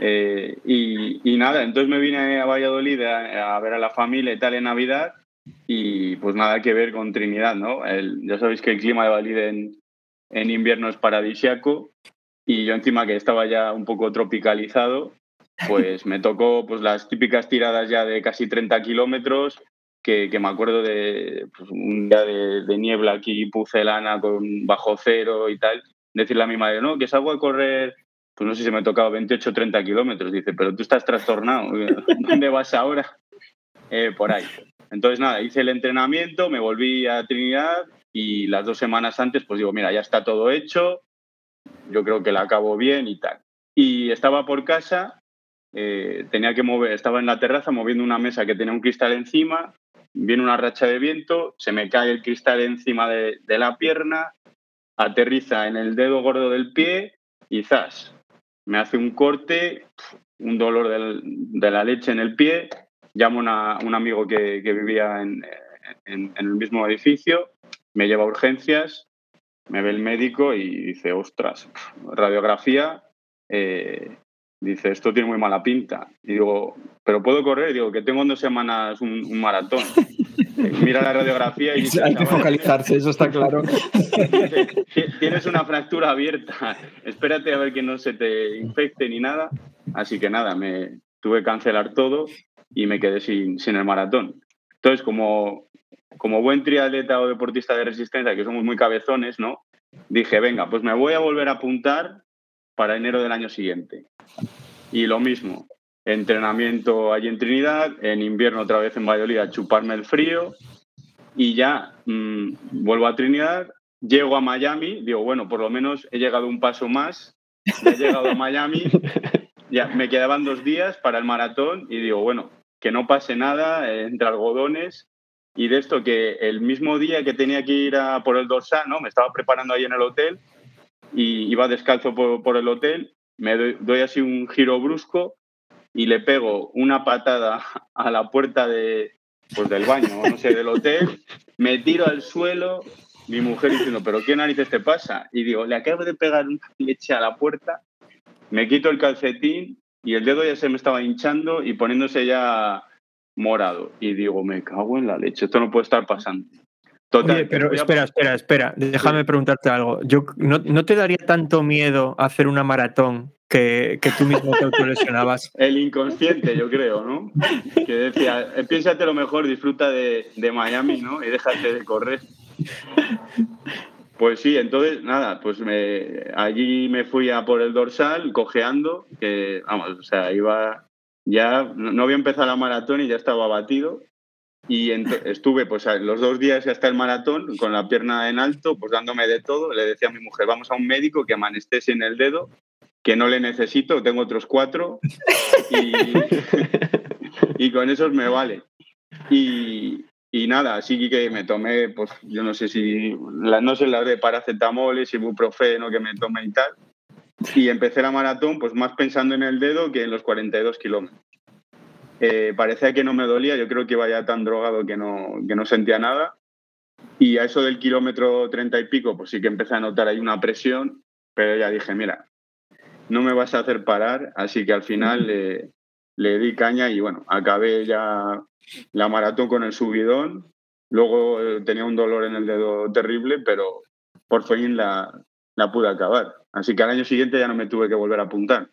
Eh, y, nada, entonces me vine a Valladolid a, ver a la familia y tal en Navidad y pues nada que ver con Trinidad, ¿no? ya sabéis que el clima de Valladolid en, en invierno es paradisiaco y yo encima que estaba ya un poco tropicalizado, pues me tocó pues las típicas tiradas ya de casi 30 kilómetros, que, me acuerdo de pues, un día de, niebla aquí, pucelana con bajo cero y tal, decirle a mi madre, no, que salgo a correr, pues no sé si me he tocado 28 o 30 kilómetros, dice, pero tú estás trastornado, ¿dónde vas ahora? Eh, por ahí. Entonces nada, hice el entrenamiento, me volví a Trinidad y las dos semanas antes, pues digo, mira, ya está todo hecho, yo creo que la acabo bien y tal. Y estaba por casa, eh, tenía que mover, estaba en la terraza moviendo una mesa que tenía un cristal encima, viene una racha de viento, se me cae el cristal encima de, la pierna, aterriza en el dedo gordo del pie y zas, me hace un corte, un dolor de la leche en el pie, llamo a un amigo que, vivía en, el mismo edificio, me lleva a urgencias, me ve el médico y dice, ostras, radiografía, eh, dice, esto tiene muy mala pinta. Y digo, ¿pero puedo correr? digo, que tengo en dos semanas un, maratón. Mira la radiografía y dice... Hay que focalizarse, eso está claro. Tienes una fractura abierta, espérate a ver que no se te infecte ni nada. Así que nada, me tuve que cancelar todo y me quedé sin, sin el maratón. Entonces, como como buen triatleta o deportista de resistencia, que somos muy cabezones, ¿no? Dije, venga, pues me voy a volver a apuntar para enero del año siguiente. Y lo mismo, entrenamiento allí en Trinidad, en invierno otra vez en Valladolid a chuparme el frío y ya mm, vuelvo a Trinidad, llego a Miami, digo, bueno, por lo menos he llegado un paso más, he llegado a Miami, ya me quedaban dos días para el maratón y digo, bueno, que no pase nada entre algodones y de esto que el mismo día que tenía que ir a por el dorsal, ¿no? Me estaba preparando ahí en el hotel y iba descalzo por, el hotel, me doy, así un giro brusco y le pego una patada a la puerta de, pues del baño, no sé, del hotel, me tiro al suelo, mi mujer diciendo, pero ¿qué narices te pasa? Y digo, le acabo de pegar una leche a la puerta, me quito el calcetín y el dedo ya se me estaba hinchando y poniéndose ya morado. Y digo, me cago en la leche, esto no puede estar pasando. Oye, pero espera, espera, espera, déjame preguntarte algo. Yo, ¿no, te daría tanto miedo hacer una maratón que, tú mismo te autolesionabas? El inconsciente, yo creo, ¿no? Que decía, piénsate lo mejor, disfruta de, de Miami, ¿no? Y déjate de correr. Pues sí, entonces nada, pues me, allí me fui a por el dorsal, cojeando, que vamos, o sea, iba ya, no había empezado la maratón y ya estaba abatido. Y estuve pues los dos días hasta el maratón con la pierna en alto, pues dándome de todo. Le decía a mi mujer, vamos a un médico que me en el dedo, que no le necesito, tengo otros cuatro y, y con esos me vale. Y, y nada, así que me tomé, pues yo no sé si, no sé las de paracetamoles, ibuprofeno que me tomé y tal. Y empecé la maratón, pues más pensando en el dedo que en los 42 kilómetros. Eh, parecía que no me dolía, yo creo que iba ya tan drogado que no, que no sentía nada. Y a eso del kilómetro 30 y pico, pues sí que empecé a notar ahí una presión, pero ya dije, mira, no me vas a hacer parar, así que al final le, le di caña y bueno, acabé ya la maratón con el subidón. Luego eh, tenía un dolor en el dedo terrible, pero por fin la, la pude acabar. Así que al año siguiente ya no me tuve que volver a apuntar.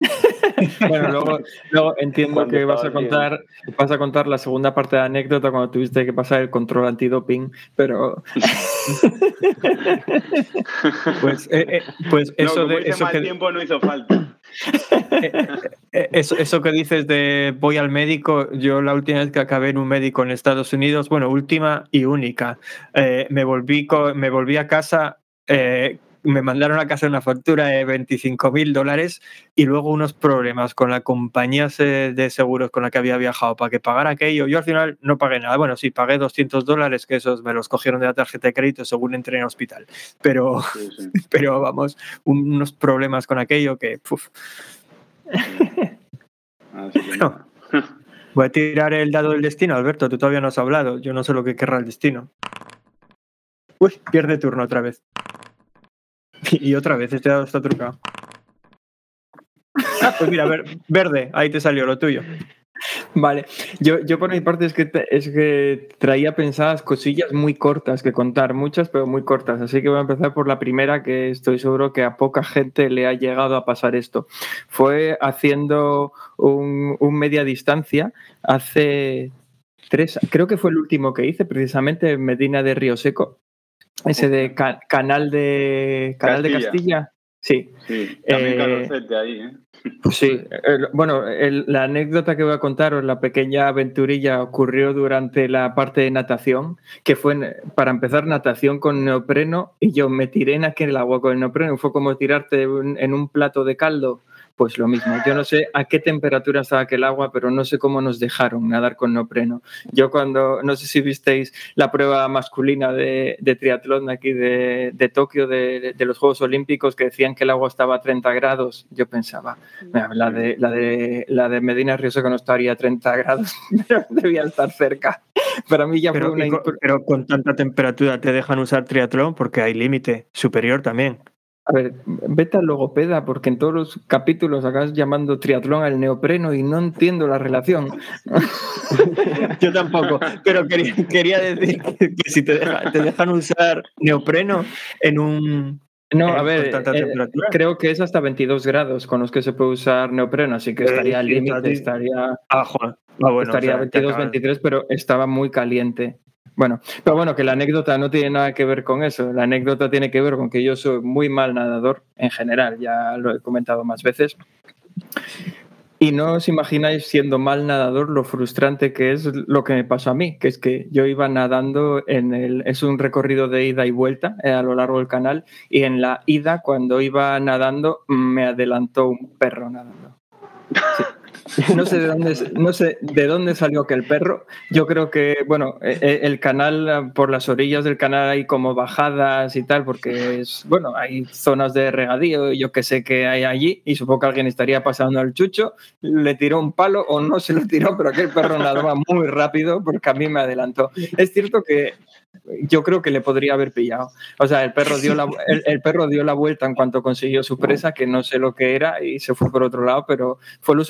bueno, luego, entiendo que vas a contar vas a contar la segunda parte de la anécdota cuando tuviste que pasar el control antidoping, pero pues, eh, eh, pues eso de eso que... tiempo no hizo falta. eso, eso, que dices de voy al médico, yo la última vez que acabé en un médico en Estados Unidos, bueno, última y única, eh, me, volví, me volví a casa me mandaron a casa una factura de 25 mil dólares y luego unos problemas con la compañía de seguros con la que había viajado para que pagara aquello. Yo al final no pagué nada. Bueno, sí, pagué 200 dólares, que esos me los cogieron de la tarjeta de crédito según entré en hospital. Pero, pero vamos, unos problemas con aquello que... voy a tirar el dado del destino, Alberto. Tú todavía no has hablado. Yo no sé lo que querrá el destino. Uy, pierde turno otra vez. Y otra vez, este dado está trucado. Ah, pues mira, ver, verde, ahí te salió lo tuyo. Vale, yo, yo por mi parte es que, es que traía pensadas cosillas muy cortas que contar, muchas pero muy cortas, así que voy a empezar por la primera que estoy seguro que a poca gente le ha llegado a pasar esto. Fue haciendo un, un media distancia hace tres, creo que fue el último que hice, precisamente en Medina de Río Seco, ese de Canal de Canal Castilla. de Castilla. Sí. sí también eh, ahí, ¿eh? Pues sí. bueno, la anécdota que voy a contar, o la pequeña aventurilla, ocurrió durante la parte de natación, que fue, para empezar, natación con neopreno, y yo me tiré en aquel agua con el neopreno. Fue como tirarte en un plato de caldo pues lo mismo. Yo no sé a qué temperatura estaba aquel agua, pero no sé cómo nos dejaron nadar con neopreno. Yo cuando, no sé si visteis la prueba masculina de, triatlón aquí de, de Tokio, de, los Juegos Olímpicos, que decían que el agua estaba a 30 grados, yo pensaba, la de, la de, la de Medina Río que no estaría a 30 grados, pero debía estar cerca. Para mí ya pero, fue una... pero con tanta temperatura te dejan usar triatlón porque hay límite superior también. A ver, vete al logopeda porque en todos los capítulos acabas llamando triatlón al neopreno y no entiendo la relación. Yo tampoco, pero quería, decir que, si te, dejan usar neopreno en un... No, a ver, eh, creo que es hasta 22 grados con los que se puede usar neopreno, así que estaría al límite, estaría... Ah, ah, estaría 22, 23, pero estaba muy caliente. Bueno, pero bueno, que la anécdota no tiene nada que ver con eso. La anécdota tiene que ver con que yo soy muy mal nadador en general, ya lo he comentado más veces. Y no os imagináis siendo mal nadador lo frustrante que es lo que me pasó a mí, que es que yo iba nadando en el es un recorrido de ida y vuelta eh, a lo largo del canal y en la ida cuando iba nadando me adelantó un perro nadando. Sí. No sé de dónde, no sé de dónde salió aquel perro. Yo creo que, bueno, e, e, el canal, por las orillas del canal hay como bajadas y tal, porque es, bueno, hay zonas de regadío, yo que sé que hay allí, y supongo que alguien estaría pasando al chucho, le tiró un palo o no se lo tiró, pero aquel perro nadaba muy rápido porque a mí me adelantó. Es cierto que yo creo que le podría haber pillado. O sea, el perro, dio la, el, perro dio la vuelta en cuanto consiguió su presa, que no sé lo que era, y se fue por otro lado, pero fue lo,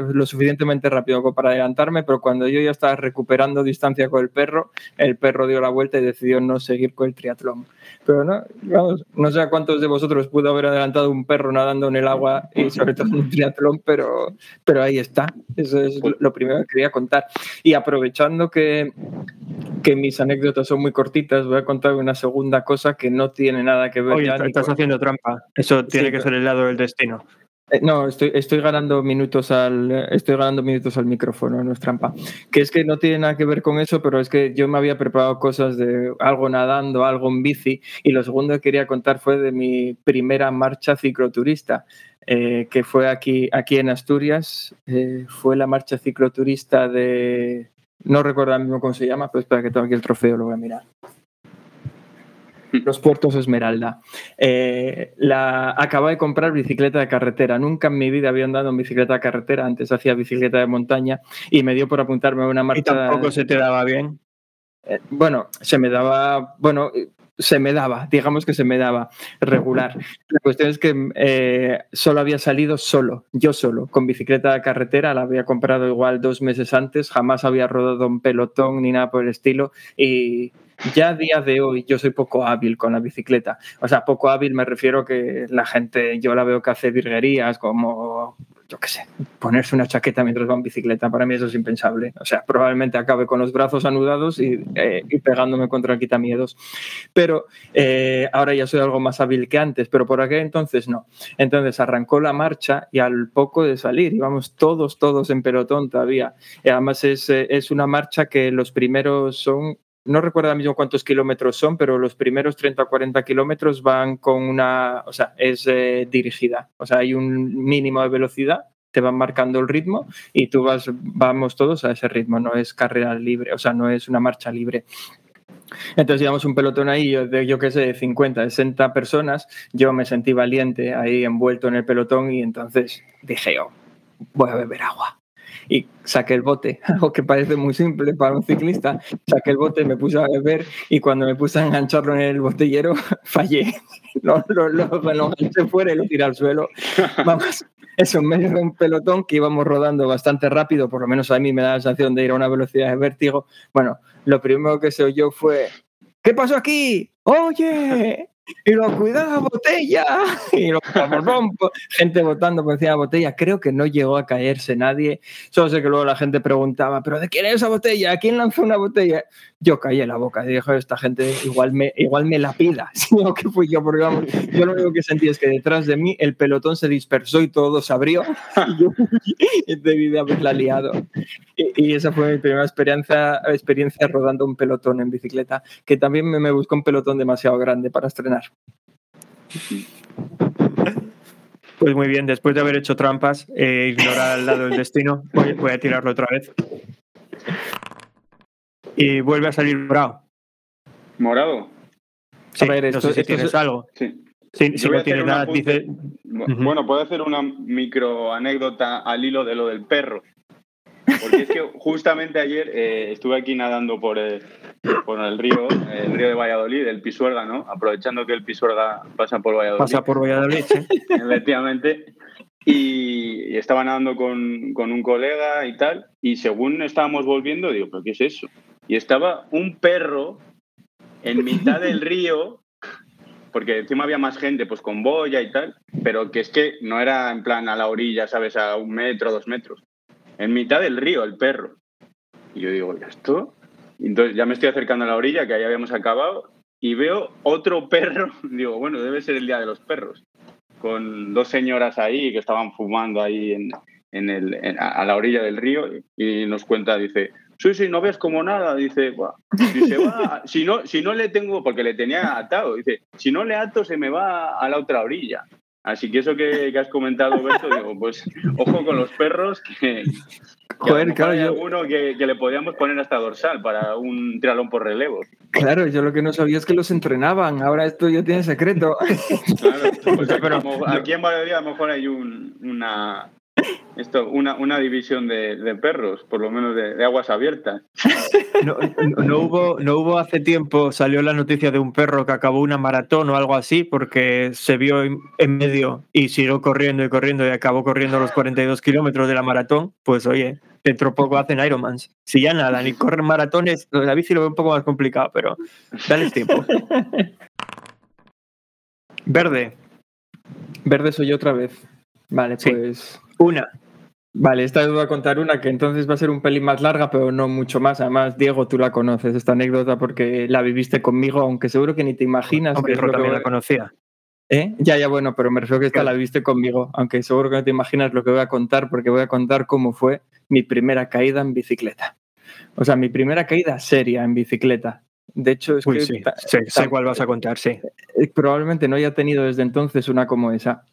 lo suficientemente rápido para adelantarme, pero cuando yo ya estaba recuperando distancia con el perro, el perro dio la vuelta y decidió no seguir con el triatlón. Pero no, no sé a cuántos de vosotros pudo haber adelantado un perro nadando en el agua y sobre todo en un triatlón, pero, pero ahí está. Eso es lo primero que quería contar. Y aprovechando que, que mis anécdotas son muy cortitas, voy a contar una segunda cosa que no tiene nada que ver. Oye, estás haciendo trampa. Eso tiene que ser el lado del destino. Eh, no, estoy, estoy, ganando minutos al estoy ganando minutos al micrófono, no es trampa. Que es que no tiene nada que ver con eso, pero es que yo me había preparado cosas de algo nadando, algo en bici, y lo segundo que quería contar fue de mi primera marcha cicloturista, eh, que fue aquí, aquí en Asturias. Eh, fue la marcha cicloturista de. No recuerdo mismo cómo se llama, pero espera que tengo aquí el trofeo, lo voy a mirar los puertos Esmeralda. Eh, la, de comprar bicicleta de carretera. Nunca en mi vida había andado en bicicleta de carretera. Antes hacía bicicleta de montaña y me dio por apuntarme a una marcha. ¿Y tampoco se te daba bien? Eh, bueno, se me daba. Bueno, se me daba, digamos que se me daba regular. La cuestión es que eh, solo había salido solo, yo solo, con bicicleta de carretera, la había comprado igual dos meses antes, jamás había rodado un pelotón ni nada por el estilo y ya a día de hoy yo soy poco hábil con la bicicleta. O sea, poco hábil me refiero que la gente, yo la veo que hace virguerías como yo qué sé, ponerse una chaqueta mientras va en bicicleta, para mí eso es impensable. O sea, probablemente acabe con los brazos anudados y, eh, pegándome contra el quitamiedos. Pero eh, ahora ya soy algo más hábil que antes, pero por aquel entonces no. Entonces arrancó la marcha y al poco de salir íbamos todos, todos en pelotón todavía. Y además es, eh, es una marcha que los primeros son no recuerdo ahora mismo cuántos kilómetros son, pero los primeros 30 o 40 kilómetros van con una, o sea, es eh, dirigida, o sea, hay un mínimo de velocidad, te van marcando el ritmo y tú vas, vamos todos a ese ritmo, no es carrera libre, o sea, no es una marcha libre. Entonces íbamos un pelotón ahí de, yo qué sé, 50, 60 personas, yo me sentí valiente ahí envuelto en el pelotón y entonces dije yo, voy a beber agua y saqué el bote, algo que parece muy simple para un ciclista, saqué el bote, me puse a beber y cuando me puse a engancharlo en el botellero, fallé. Lo, lo, lo, lo enganché fuera y lo tiré al suelo. Vamos, eso en medio de un pelotón que íbamos rodando bastante rápido, por lo menos a mí me da la sensación de ir a una velocidad de vértigo. Bueno, lo primero que se oyó fue, ¿qué pasó aquí? Oye, y lo cuidaba botella. Y lo gente votando por encima de la botella. Creo que no llegó a caerse nadie. Solo sé que luego la gente preguntaba pero de quién es esa botella quién lanzó una botella yo caí en la boca y dije esta gente igual me igual me la pida sino que fui yo porque vamos yo lo único que sentí es que detrás de mí el pelotón se dispersó y todo se abrió. Y yo debí de haberla liado y, esa fue mi primera experiencia experiencia rodando un pelotón en bicicleta que también me, me buscó un pelotón demasiado grande para estrenar pues muy bien, después de haber hecho trampas e ignorar al lado del destino, voy, a tirarlo otra vez. Y vuelve a salir morado. ¿Morado? Sí, no sé si tienes algo. Sí. si no tienes nada, dice... Bueno, puedo hacer una micro anécdota al hilo de lo del perro. Porque es que justamente ayer eh, estuve aquí nadando por, eh, por el río, el río de Valladolid, el Pisuerga, ¿no? Aprovechando que el Pisuerga pasa por Valladolid. Pasa por Valladolid, sí. Efectivamente. Y, estaba nadando con, con, un colega y tal, y según estábamos volviendo, digo, ¿pero qué es eso? Y estaba un perro en mitad del río, porque encima había más gente, pues con boya y tal, pero que es que no era en plan a la orilla, ¿sabes? A un metro, dos metros en mitad del río, el perro. Y yo digo, ¿esto? entonces ya me estoy acercando a la orilla, que ahí habíamos acabado, y veo otro perro. Digo, bueno, debe ser el día de los perros. Con dos señoras ahí que estaban fumando ahí en, en el, en- a la orilla del río y nos cuenta, dice, sí, sí, no ves como nada, dice, dice "Va, si, no, si no le tengo, porque le tenía atado, dice, si no le ato se me va a la otra orilla. Así que eso que, que has comentado, Berto, digo, pues ojo con los perros, que, que Joder, claro, hay yo- alguno que, que le podríamos poner hasta dorsal para un trialón por relevos. Claro, yo lo que no sabía es que los entrenaban. Ahora esto ya tiene secreto. Claro, pues aquí, Pero- como- aquí en Valladolid a lo mejor hay un- una, esto, una, una división de, de perros, por lo menos de, de aguas abiertas. No, no- no hubo, no hubo hace tiempo, salió la noticia de un perro que acabó una maratón o algo así porque se vio en, en medio y siguió corriendo y corriendo y acabó corriendo los 42 kilómetros de la maratón. Pues oye, dentro poco hacen Ironmans. Si ya nada, ni corren maratones, la bici lo veo un poco más complicado, pero dale tiempo. Verde, Verde soy yo otra vez. Vale, Sí. pues. Una. Vale, esta vez voy a contar una que entonces va a ser un pelín más larga, pero no mucho más. Además, Diego, tú la conoces, esta anécdota, porque la viviste conmigo, aunque seguro que ni te imaginas. Hombre, que también voy- la conocía. ¿Eh? Ya, ya, bueno, pero me refiero que esta la viviste conmigo, aunque seguro que no te imaginas lo que voy a contar, porque voy a contar cómo fue mi primera caída en bicicleta. O sea, mi primera caída seria en bicicleta. De hecho, es Uy, que sí, sé, cuál vas a contar, sí. eh, probablemente no haya tenido desde entonces una como esa.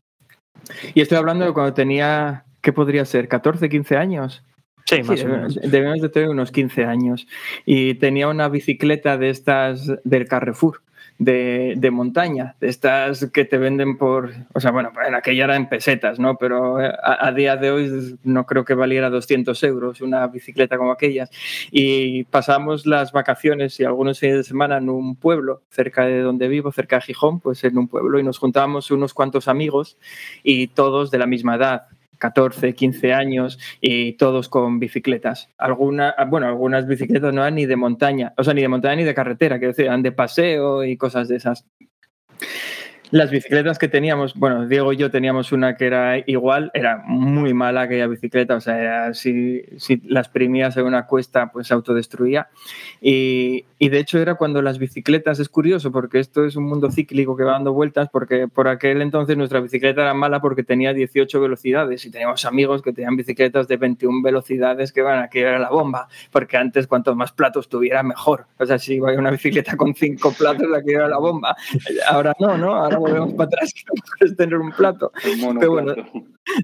Y estoy hablando de cuando tenía, ¿qué podría ser? ¿14, 15 años? Sí, más Sí, o menos. debemos de tener unos 15 años. Y tenía una bicicleta de estas del Carrefour, de, montaña, de estas que te venden por, o sea, bueno, en aquella era en pesetas, ¿no? Pero eh, a, a día de hoy no creo que valiera 200 euros una bicicleta como aquellas. Y pasamos las vacaciones y algunos fines de semana en un pueblo cerca de donde vivo, cerca de Gijón, pues en un pueblo, y nos juntábamos unos cuantos amigos y todos de la misma edad. 14, 15 años y todos con bicicletas. Alguna, bueno, algunas bicicletas no eran ni de montaña, o sea, ni de montaña ni de carretera, quiero decir, eran de paseo y cosas de esas. Las bicicletas que teníamos, bueno, Diego y yo teníamos una que era igual, era muy mala aquella bicicleta, o sea, era- si, si las primías en una cuesta, pues se autodestruía. Y, y de hecho era cuando las bicicletas, es curioso, porque esto es un mundo cíclico que va dando vueltas, porque por aquel entonces nuestra bicicleta era mala porque tenía 18 velocidades y teníamos amigos que tenían bicicletas de 21 velocidades que van aquí era la bomba, porque antes cuanto más platos tuviera mejor. O sea, si iba una bicicleta con cinco platos, la que era la bomba. Ahora no, ¿no? Ahora volvemos para atrás, que no puedes tener un plato. Mono Pero bueno, plato.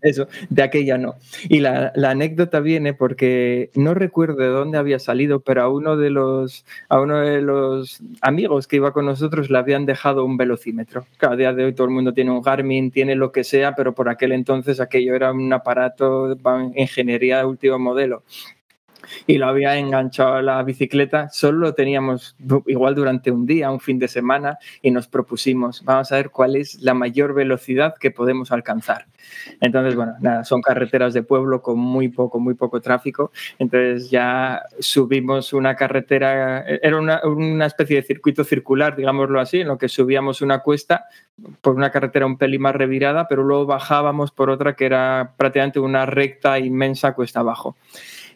Eso, de aquella no. Y la, la anécdota viene porque no recuerdo de dónde había salido, pero a uno de los, a uno de los amigos que iba con nosotros le habían dejado un velocímetro. Cada día de hoy todo el mundo tiene un Garmin, tiene lo que sea, pero por aquel entonces aquello era un aparato de ingeniería de último modelo y lo había enganchado a la bicicleta. Solo lo teníamos igual durante un día, un fin de semana, y nos propusimos, vamos a ver cuál es la mayor velocidad que podemos alcanzar. Entonces, bueno, nada, son carreteras de pueblo con muy poco, muy poco tráfico. Entonces ya subimos una carretera, era una, una especie de circuito circular, digámoslo así, en lo que subíamos una cuesta por una carretera un pelín más revirada, pero luego bajábamos por otra que era prácticamente una recta inmensa cuesta abajo.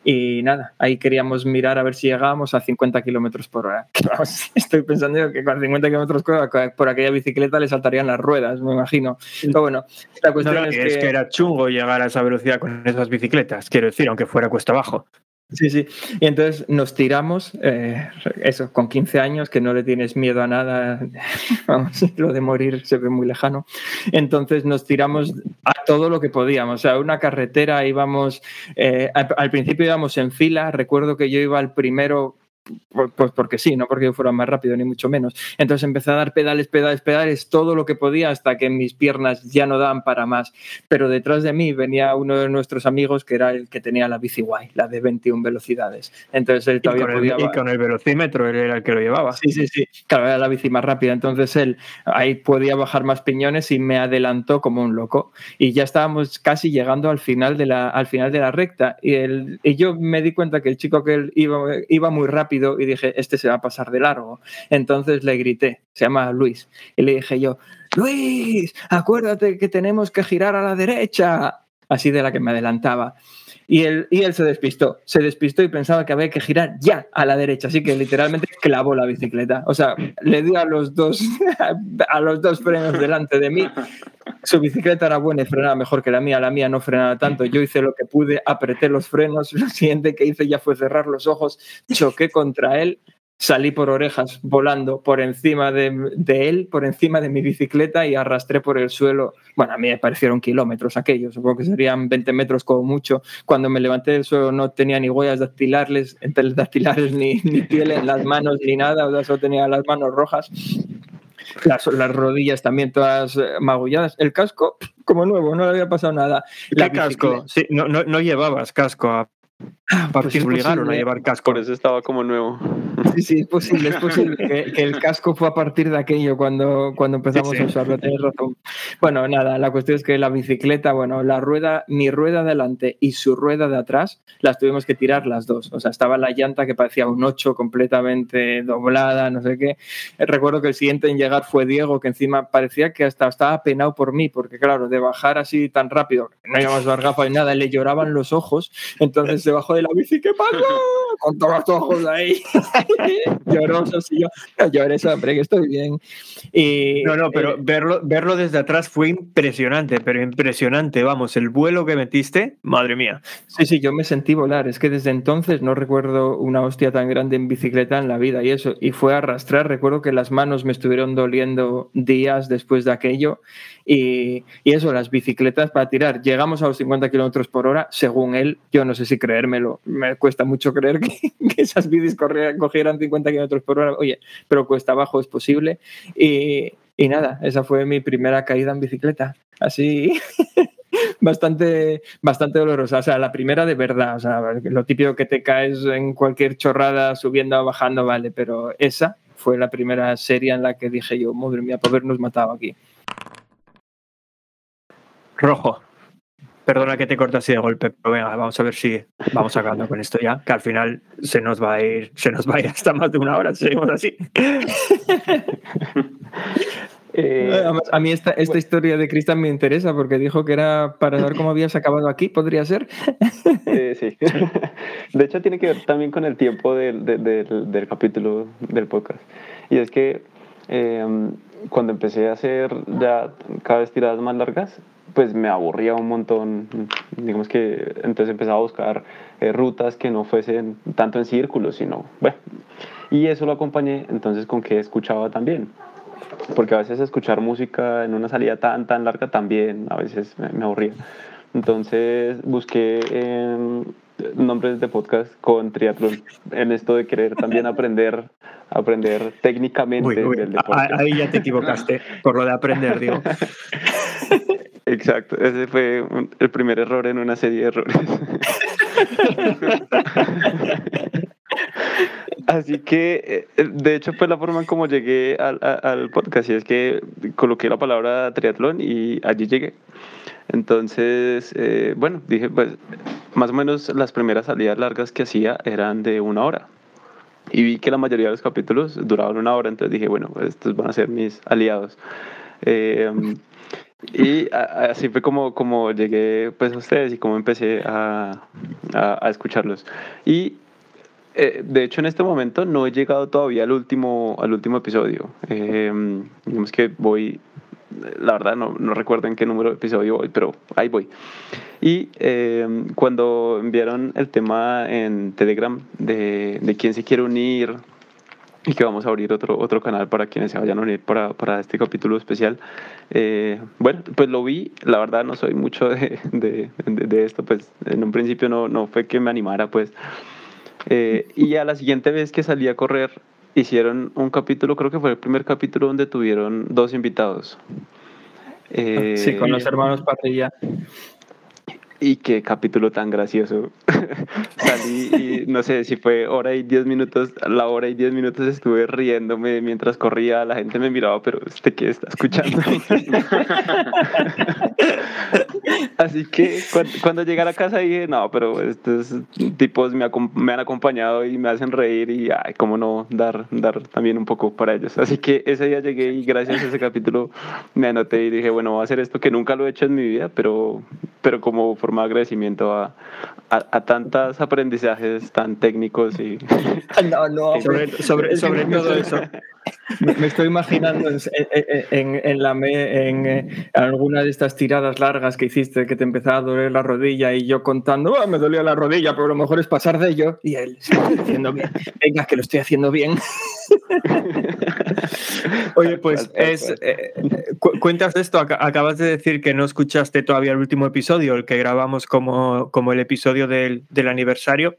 Y nada, ahí queríamos mirar a ver si llegábamos a 50 kilómetros por hora. Vamos, Estoy pensando yo que con 50 kilómetros por hora por aquella bicicleta le saltarían las ruedas, me imagino. Pero bueno, la cuestión no, es, y es que, que era chungo llegar a esa velocidad con esas bicicletas, quiero decir, aunque fuera cuesta abajo. Sí, sí. Y entonces nos tiramos, eh, eso, con 15 años, que no le tienes miedo a nada, vamos, lo de morir se ve muy lejano. Entonces nos tiramos a todo lo que podíamos. O sea, una carretera íbamos, eh, al, al principio íbamos en fila, recuerdo que yo iba al primero pues porque sí, no porque yo fuera más rápido, ni mucho menos. Entonces empecé a dar pedales, pedales, pedales, todo lo que podía hasta que mis piernas ya no daban para más. Pero detrás de mí venía uno de nuestros amigos que era el que tenía la bici guay, la de 21 velocidades. Entonces él Y todavía el, y con el velocímetro él era el que lo llevaba. Sí, sí, sí. Claro, era la bici más rápida. Entonces él ahí podía bajar más piñones y me adelantó como un loco. Y ya estábamos casi llegando al final de la, al final de la recta. Y, el, y yo me di cuenta que el chico que él iba, iba muy rápido y dije, este se va a pasar de largo. Entonces le grité, se llama Luis. Y le dije yo, Luis, acuérdate que tenemos que girar a la derecha. Así de la que me adelantaba. Y él, y él se despistó, se despistó y pensaba que había que girar ya a la derecha, así que literalmente clavó la bicicleta. O sea, le dio a los dos, a los dos frenos delante de mí, su bicicleta era buena y frenaba mejor que la mía, la mía no frenaba tanto. Yo hice lo que pude, apreté los frenos, lo siguiente que hice ya fue cerrar los ojos, choqué contra él, salí por orejas volando por encima de, él, por encima de mi bicicleta y arrastré por el suelo. Bueno, a mí me parecieron kilómetros aquellos, supongo que serían 20 metros como mucho. Cuando me levanté del suelo no tenía ni huellas dactilares, dactilares ni, ni piel en las manos ni nada, o sea, solo tenía las manos rojas. Las, las, rodillas también todas eh, magulladas. El casco, como nuevo, no le había pasado nada. ¿Qué casco? Sí, no, no, no, llevabas casco a pues es obligaron a llevar casco. Por eso estaba como nuevo. Sí, sí, es posible, es posible que, que, el casco fue a partir de aquello cuando, cuando empezamos sí, sí. a usarlo, tienes razón. Bueno, nada, la cuestión es que la bicicleta, bueno, la rueda, mi rueda delante y su rueda de atrás, las tuvimos que tirar las dos. O sea, estaba la llanta que parecía un 8 completamente doblada, no sé qué. Recuerdo que el siguiente en llegar fue Diego, que encima parecía que hasta estaba penado por mí, porque claro, de bajar así tan rápido, no íbamos a dar gafas ni nada, le lloraban los ojos, entonces se bajó de la bici, ¿qué pasa? Con todos los ojos ahí, llorosos, y yo, no llores, hombre, que estoy bien. Y, no, no, pero eh, verlo, verlo desde atrás fue impresionante, pero impresionante, vamos, el vuelo que metiste, madre mía. Sí, sí, yo me sentí volar, es que desde entonces no recuerdo una hostia tan grande en bicicleta en la vida y eso, y fue arrastrar, recuerdo que las manos me estuvieron doliendo días después de aquello, y, y eso, las bicicletas para tirar, llegamos a los 50 kilómetros por hora, según él, yo no sé si me cuesta mucho creer que, esas bicis cogieran 50 kilómetros por hora, oye, pero cuesta abajo es posible, y, y nada, esa fue mi primera caída en bicicleta, así bastante, bastante dolorosa. O sea, la primera de verdad. O sea, lo típico que te caes en cualquier chorrada subiendo o bajando, vale, pero esa fue la primera serie en la que dije yo, madre mía, por habernos matado aquí. Rojo. Perdona que te corte así de golpe, pero venga, vamos a ver si vamos acabando con esto ya, que al final se nos va a ir, se nos va a ir hasta más de una hora si seguimos así. Eh, a mí esta, esta historia de Cristian me interesa porque dijo que era para ver cómo habías acabado aquí, ¿podría ser? Eh, sí. De hecho, tiene que ver también con el tiempo del, del, del, del capítulo del podcast. Y es que eh, cuando empecé a hacer ya cada vez tiradas más largas, pues me aburría un montón. Digamos que entonces empezaba a buscar eh, rutas que no fuesen tanto en círculos, sino, bueno. Y eso lo acompañé entonces con que escuchaba también porque a veces escuchar música en una salida tan, tan larga también a veces me, aburría. Entonces busqué nombres de podcast con triatlón en esto de querer también aprender aprender técnicamente uy, uy, del deporte. Ahí ya te equivocaste por lo de aprender, digo. Exacto, ese fue un, el primer error en una serie de errores. Así que, eh, de hecho, fue la forma en cómo llegué al, al, podcast. Y es que coloqué la palabra triatlón y allí llegué. Entonces, eh, bueno, dije, pues, más o menos las primeras salidas largas que hacía eran de una hora. Y vi que la mayoría de los capítulos duraban una hora. Entonces dije, bueno, estos van a ser mis aliados. Eh, y así fue como, como llegué pues, a ustedes y como empecé a, a, escucharlos. Y eh, de hecho, en este momento no he llegado todavía al último, al último episodio. Eh, digamos que voy, la verdad no, no, recuerdo en qué número de episodio voy, pero ahí voy. Y eh, cuando enviaron el tema en Telegram de, de quién se quiere unir y que vamos a abrir otro, otro canal para quienes se vayan a unir para, para este capítulo especial. Eh, bueno, pues lo vi, la verdad no soy mucho de, de, esto, pues en un principio no, no fue que me animara, pues eh, y a la siguiente vez que salí a correr, hicieron un capítulo, creo que fue el primer capítulo donde tuvieron dos invitados. Eh, sí, con los hermanos Parrilla. Y qué capítulo tan gracioso. Salí y no sé si fue hora y diez minutos, la hora y diez minutos estuve riéndome mientras corría, la gente me miraba, pero ¿este qué está escuchando? Así que cuando, cuando, llegué a la casa dije, no, pero estos tipos me, me, han acompañado y me hacen reír y, ay, cómo no dar, dar también un poco para ellos. Así que ese día llegué y gracias a ese capítulo me anoté y dije, bueno, voy a hacer esto que nunca lo he hecho en mi vida, pero, pero como forma de agradecimiento a, a, a tantos aprendizajes tan técnicos y... No, no, sobre, sobre, sobre todo eso. Me estoy imaginando en, en, la, en, eh, alguna de estas tiradas largas que hiciste que te empezaba a doler la rodilla y yo contando, oh, me dolía la rodilla, pero lo mejor es pasar de ello. Y él, haciendo bien. Venga, que lo estoy haciendo bien. Oye, pues es, eh, cuentas esto, acabas de decir que no escuchaste todavía el último episodio, el que grabamos como, como el episodio del, del aniversario.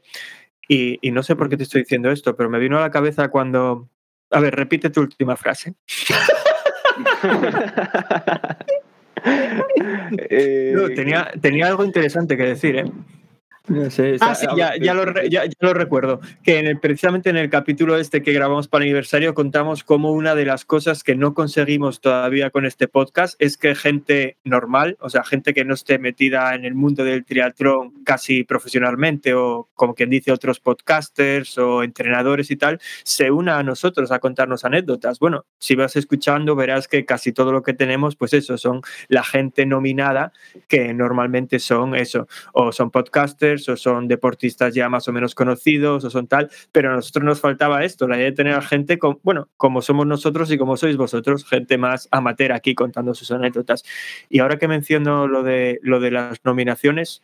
Y, y, no sé por qué te estoy diciendo esto, pero me vino a la cabeza cuando... A ver, repite tu última frase. no, tenía, tenía algo interesante que decir, ¿eh? Ah, sí, ya, lo, recuerdo. Que precisamente en el capítulo este que grabamos para el aniversario contamos cómo una de las cosas que no conseguimos todavía con este podcast es que gente normal, o sea, gente que no esté metida en el mundo del triatlón casi profesionalmente o como quien dice otros podcasters o entrenadores y tal, se una a nosotros a contarnos anécdotas. Bueno, si vas escuchando verás que casi todo lo que tenemos, pues eso, son la gente nominada que normalmente son eso, o son podcasters o son deportistas ya más o menos conocidos o son tal, pero a nosotros nos faltaba esto, la idea de tener gente, con, bueno, como somos nosotros y como sois vosotros, gente más amateur aquí contando sus anécdotas. Y ahora que menciono lo de, lo de las nominaciones,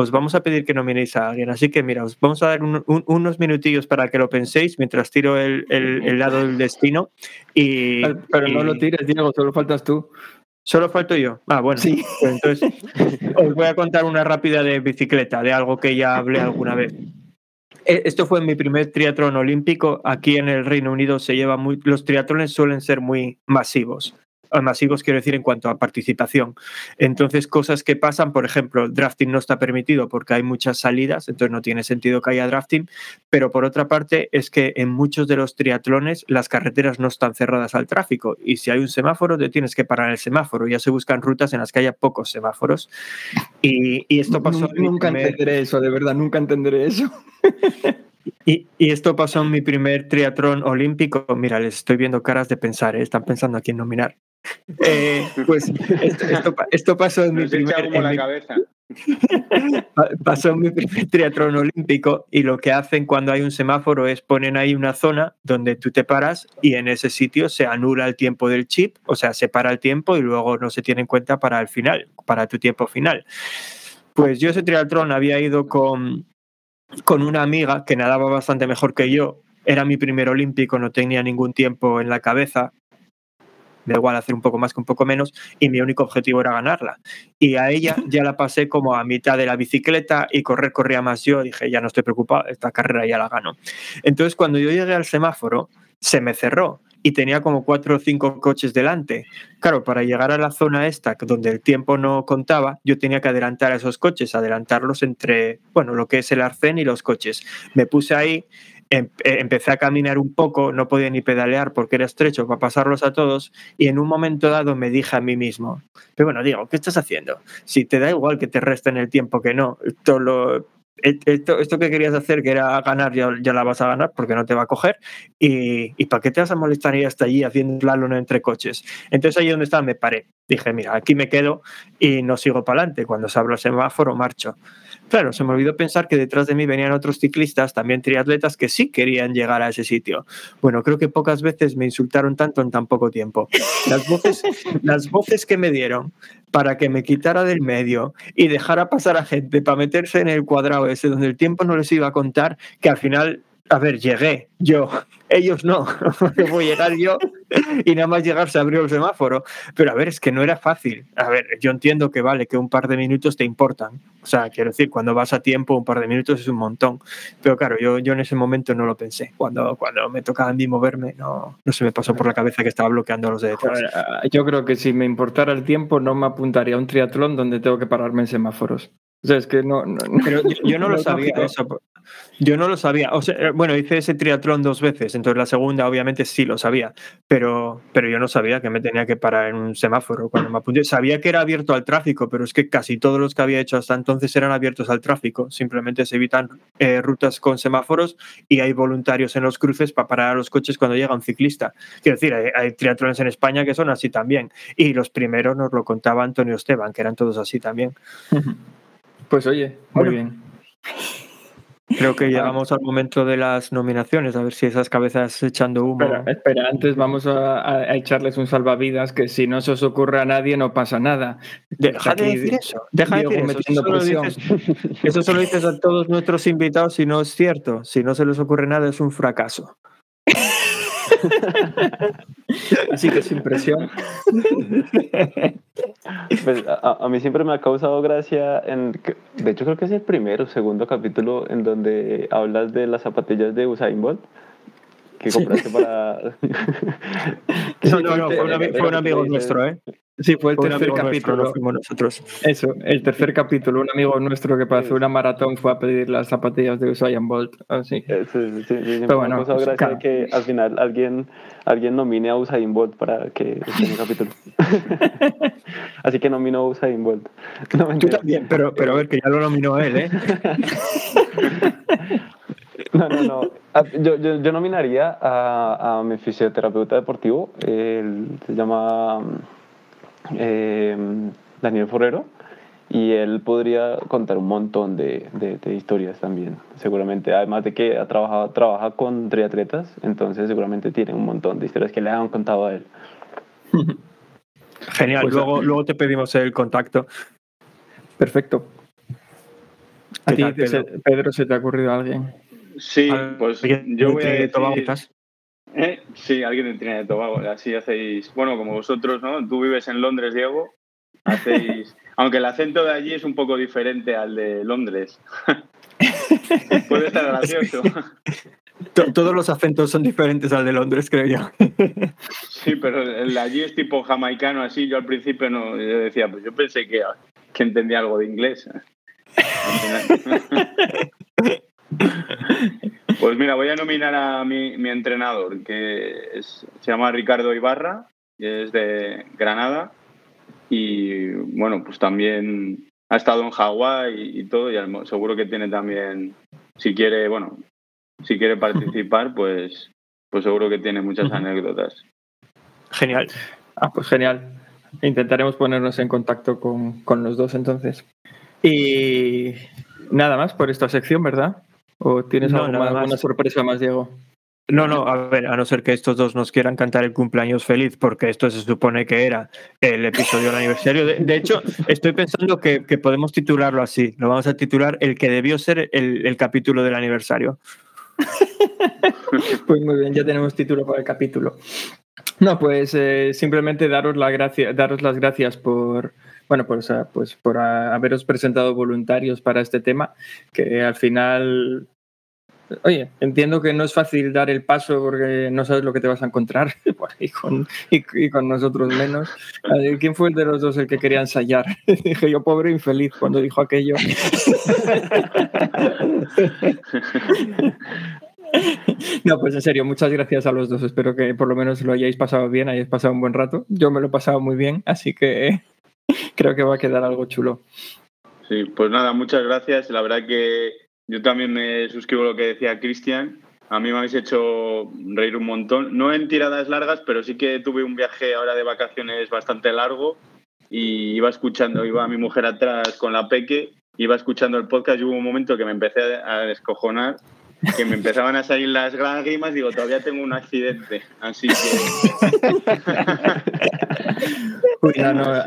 os vamos a pedir que nominéis a alguien. Así que mira, os vamos a dar unos minutillos para que lo penséis mientras tiro el, el, lado del destino. Y, pero no lo tires, Diego, solo faltas tú. Solo falto yo. Ah, bueno. Sí. Pues entonces, os voy a contar una rápida de bicicleta, de algo que ya hablé alguna vez. E, esto fue mi primer triatlón olímpico. Aquí en el Reino Unido se lleva muy. Los triatlones suelen ser muy masivos masivos quiero decir en cuanto a participación. Entonces, cosas que pasan, por ejemplo, drafting no está permitido porque hay muchas salidas, entonces no tiene sentido que haya drafting, pero por otra parte es que en muchos de los triatlones las carreteras no están cerradas al tráfico y si hay un semáforo te tienes que parar el semáforo, ya se buscan rutas en las que haya pocos semáforos. Y, esto pasó... Nunca, entenderé eso, de verdad, nunca entenderé eso. Y, esto pasó en mi primer triatlón olímpico. Mira, les estoy viendo caras de pensar, ¿eh? están pensando a quién nominar. Eh, pues esto, pasó en mi primer. pasó en mi primer triatlón olímpico y lo que hacen cuando hay un semáforo es ponen ahí una zona donde tú te paras y en ese sitio se anula el tiempo del chip, o sea, se para el tiempo y luego no se tiene en cuenta para el final, para tu tiempo final. Pues yo ese triatlón había ido con, con una amiga que nadaba bastante mejor que yo. Era mi primer olímpico, no tenía ningún tiempo en la cabeza da igual hacer un poco más que un poco menos, y mi único objetivo era ganarla. Y a ella ya la pasé como a mitad de la bicicleta y correr corría más yo, dije, ya no estoy preocupado, esta carrera ya la gano. Entonces cuando yo llegué al semáforo, se me cerró y tenía como cuatro o cinco coches delante. Claro, para llegar a la zona esta, donde el tiempo no contaba, yo tenía que adelantar a esos coches, adelantarlos entre, bueno, lo que es el arcén y los coches. Me puse ahí empecé a caminar un poco, no podía ni pedalear porque era estrecho para pasarlos a todos y en un momento dado me dije a mí mismo, pero bueno, digo, ¿qué estás haciendo? Si te da igual que te resten el tiempo que no, esto, lo, e, esto, esto que querías hacer, que era ganar, ya, ya, la vas a ganar porque no te va a coger y, y ¿para qué te vas a molestar ir hasta allí haciendo la luna entre coches? Entonces ahí donde estaba me paré, dije, mira, aquí me quedo y no sigo para adelante, cuando se abra el semáforo marcho. Claro, se me olvidó pensar que detrás de mí venían otros ciclistas, también triatletas, que sí querían llegar a ese sitio. Bueno, creo que pocas veces me insultaron tanto en tan poco tiempo. Las voces, las voces que me dieron para que me quitara del medio y dejara pasar a gente para meterse en el cuadrado ese donde el tiempo no les iba a contar, que al final a ver, llegué yo, ellos no, voy a llegar yo y nada más llegar se abrió el semáforo. Pero a ver, es que no era fácil. A ver, yo entiendo que vale, que un par de minutos te importan. O sea, quiero decir, cuando vas a tiempo, un par de minutos es un montón. Pero claro, yo, yo en ese momento no lo pensé. Cuando, cuando me tocaba a mí moverme, no, no se me pasó por la cabeza que estaba bloqueando a los de detrás. Ah, yo creo que si me importara el tiempo, no me apuntaría a un triatlón donde tengo que pararme en semáforos. O sea, es que no. Pero yo, no lo sabía eso. Yo no lo sabía. O sea, eh, bueno, hice ese triatlón dos veces, entonces la segunda obviamente sí lo sabía, pero, pero yo no sabía que me tenía que parar en un semáforo cuando me apunté. Sabía que era abierto al tráfico, pero es que casi todos los que había hecho hasta entonces eran abiertos al tráfico. Simplemente se evitan eh, rutas con semáforos y hay voluntarios en los cruces para parar a los coches cuando llega un ciclista. Quiero decir, hay, hay triatlones en España que son así también. Y los primeros nos lo contaba Antonio Esteban, que eran todos así también. Pues oye, muy bien. Creo que llegamos al momento de las nominaciones, a ver si esas cabezas echando humo. Espera, espera, antes vamos a, a- a echarles un salvavidas que si no se os ocurre a nadie no pasa nada. Deja de decir eso. Deja de decir eso. Eso solo, dices, eso solo dices a todos nuestros invitados y no es cierto. Si no se les ocurre nada es un fracaso. Así que sin presión. Pues, a, mí siempre me ha causado gracia, en, de hecho creo que es el primero o segundo capítulo en donde hablas de las zapatillas de Usain Bolt que compraste para... No, no, no, fue un, ami- fue un amigo nuestro, ¿eh? Sí, fue el tercer nuestro, capítulo. no fuimos nosotros. Eso, el tercer capítulo. Un amigo nuestro que para hacer una maratón fue a pedir las zapatillas de Usain Bolt. Así. Eh, Sí, sí, sí, sí, Pero bueno, pues, gracia claro. que al final alguien, alguien nomine a Usain Bolt para que esté en el capítulo. Así que nomino a Usain Bolt. No, Tú también, pero, pero a ver, que ya lo nominó él, ¿eh? No, no, no. Ah, Yo, yo, yo nominaría a, a mi fisioterapeuta deportivo. Él se llama eh, Daniel Forrero. Y él podría contar un montón de, de- de historias también, seguramente. Además de que ha trabajado, trabaja con triatletas, entonces seguramente tiene un montón de historias que le han contado a él. Genial, Pues, luego, eh, luego te pedimos el contacto. Perfecto. ¿A ¿Qué ti, tal, Pedro? se- Pedro, se te ha ocurrido alguien? Sí, pues ¿Alguien yo voy a de decir... Tobago, quizás? ¿Eh? Sí, alguien de Trinidad y Tobago. Así hacéis, bueno, como vosotros, ¿no? Tú vives en Londres, Diego. Hacéis, aunque el acento de allí es un poco diferente al de Londres. Puede estar gracioso. To- Todos los acentos son diferentes al de Londres, creo yo. Sí, pero el de allí es tipo jamaicano así. Yo al principio no, yo decía, pues yo pensé que, que entendía algo de inglés. Pues mira, voy a nominar a mi, mi entrenador, que es- se llama Ricardo Ibarra, y es de Granada. Y bueno, pues también ha estado en Hawái y, todo, y seguro que tiene también, si quiere, bueno, si quiere participar, pues, pues seguro que tiene muchas anécdotas. Genial. Ah, pues genial. Intentaremos ponernos en contacto con, con los dos entonces. Y nada más por esta sección, ¿verdad? ¿O tienes No, más. alguna sorpresa más, Diego? No, no, a ver, a no ser que estos dos nos quieran cantar el cumpleaños feliz, porque esto se supone que era el episodio del aniversario. De, de hecho, estoy pensando que, que podemos titularlo así. Lo vamos a titular el que debió ser el, el capítulo del aniversario. Pues muy bien, ya tenemos título para el capítulo. No, pues eh, simplemente daros, la gracia, daros las gracias por, bueno, pues, pues por haberos presentado voluntarios para este tema, que al final, oye, entiendo que no es fácil dar el paso porque no sabes lo que te vas a encontrar ahí con, y, y con nosotros menos. ¿Quién fue el de los dos el que quería ensayar? Dije yo, pobre infeliz, cuando dijo aquello. No, pues en serio, muchas gracias a los dos. Espero que por lo menos lo hayáis pasado bien, hayáis pasado un buen rato. Yo me lo he pasado muy bien, así que creo que va a quedar algo chulo. Sí, pues nada, muchas gracias. La verdad que yo también me suscribo a lo que decía Cristian. A mí me habéis hecho reír un montón. No en tiradas largas, pero sí que tuve un viaje ahora de vacaciones bastante largo y iba escuchando, iba mi mujer atrás con la peque, iba escuchando el podcast y hubo un momento que me empecé a descojonar, que me empezaban a salir las lágrimas, digo, todavía tengo un accidente. Así que... Uy, no, no,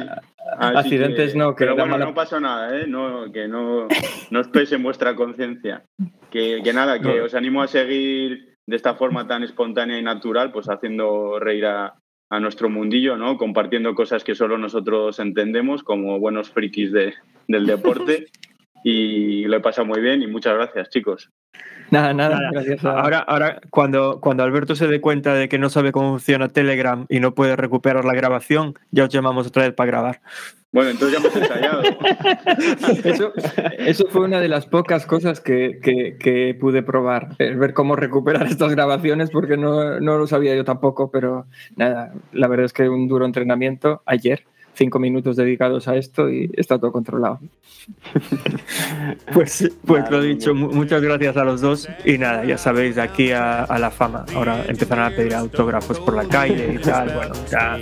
Así- accidentes no, que pero da bueno, mala- no pasó nada, ¿eh? No, que no, no os pese en vuestra conciencia. Que, que nada, que No. os animo a seguir de esta forma tan espontánea y natural, pues haciendo reír a, a nuestro mundillo, ¿no? Compartiendo cosas que solo nosotros entendemos como buenos frikis de, del deporte. Y lo he pasado muy bien y muchas gracias, chicos. nada, nada, Nada, gracias a... Ahora, ahora cuando, cuando Alberto se dé cuenta de que no sabe cómo funciona Telegram y no puede recuperar la grabación, ya os llamamos otra vez para grabar. Bueno, entonces ya hemos ensayado. Eso, eso fue una de las pocas cosas que, que- que pude probar, ver cómo recuperar estas grabaciones, porque no, no lo sabía yo tampoco, pero nada, la verdad es que un duro entrenamiento ayer, cinco minutos dedicados a esto y está todo controlado. Pues, pues lo dicho, mía. mu- muchas gracias a los dos y nada, ya sabéis, de aquí a, a la fama. Ahora empezarán a pedir autógrafos por la calle y tal, bueno, ya.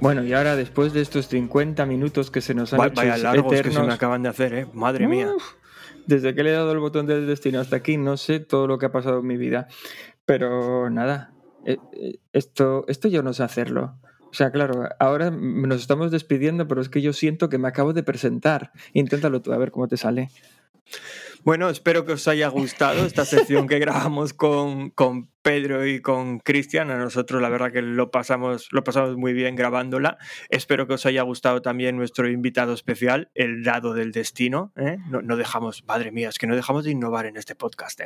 Bueno, y ahora después de estos 50 minutos que se nos han Va- hecho Vaya largos que se eternos, me acaban de hacer, ¿eh? Madre mía. Uf, desde que le he dado el botón del destino hasta aquí, no sé todo lo que ha pasado en mi vida. Pero nada, eh, eh, esto, esto yo no sé hacerlo. O sea, claro, ahora nos estamos despidiendo, pero es que yo siento que me acabo de presentar. Inténtalo tú, a ver cómo te sale. Bueno, espero que os haya gustado esta sección que grabamos con, con Pedro y con Cristian. A nosotros la verdad que lo pasamos, lo pasamos muy bien grabándola. Espero que os haya gustado también nuestro invitado especial, el dado del destino. ¿eh? No, no dejamos, madre mía, es que no dejamos de innovar en este podcast.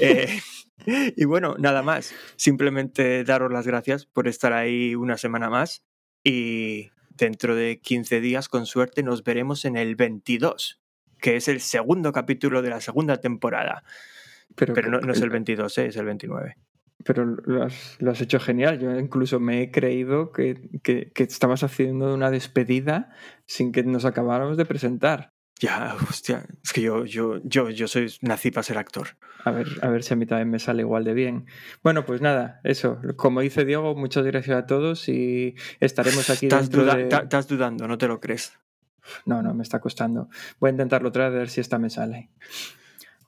¿eh? y bueno, nada más. Simplemente daros las gracias por estar ahí una semana más. Y dentro de 15 días, con suerte, nos veremos en el 22 que es el segundo capítulo de la segunda temporada. Pero, Pero no, no es el 22, ¿eh? es el 29. pero lo, has, lo has hecho genial. Yo incluso me he creído que, que- que estabas haciendo una despedida sin que nos acabáramos de presentar. Ya, hostia, es que yo, yo, yo, yo soy, nací para ser actor. A ver, a ver si a mí también me sale igual de bien. Bueno, pues nada, eso. Como dice Diego, muchas gracias a todos y estaremos aquí Estás, duda- de... estás dudando, no te lo crees. No, no, me está costando. Voy a intentarlo otra vez a ver si esta me sale.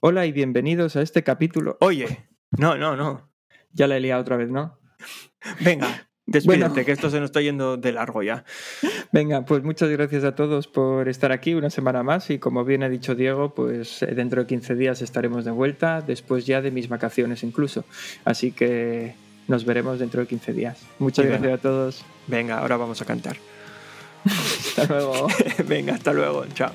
Hola y bienvenidos a este capítulo. Oye, no, no, no. Ya la he liado otra vez, ¿no? Venga, despídete, Bueno. que esto se nos está yendo de largo ya. Venga, pues muchas gracias a todos por estar aquí una semana más y como bien ha dicho Diego, pues eh, dentro de 15 días estaremos de vuelta, después ya de mis vacaciones incluso. Así que nos veremos dentro de 15 días. Muchas gracias a todos. Venga, ahora vamos a cantar. Hasta luego. Venga, hasta luego, chao.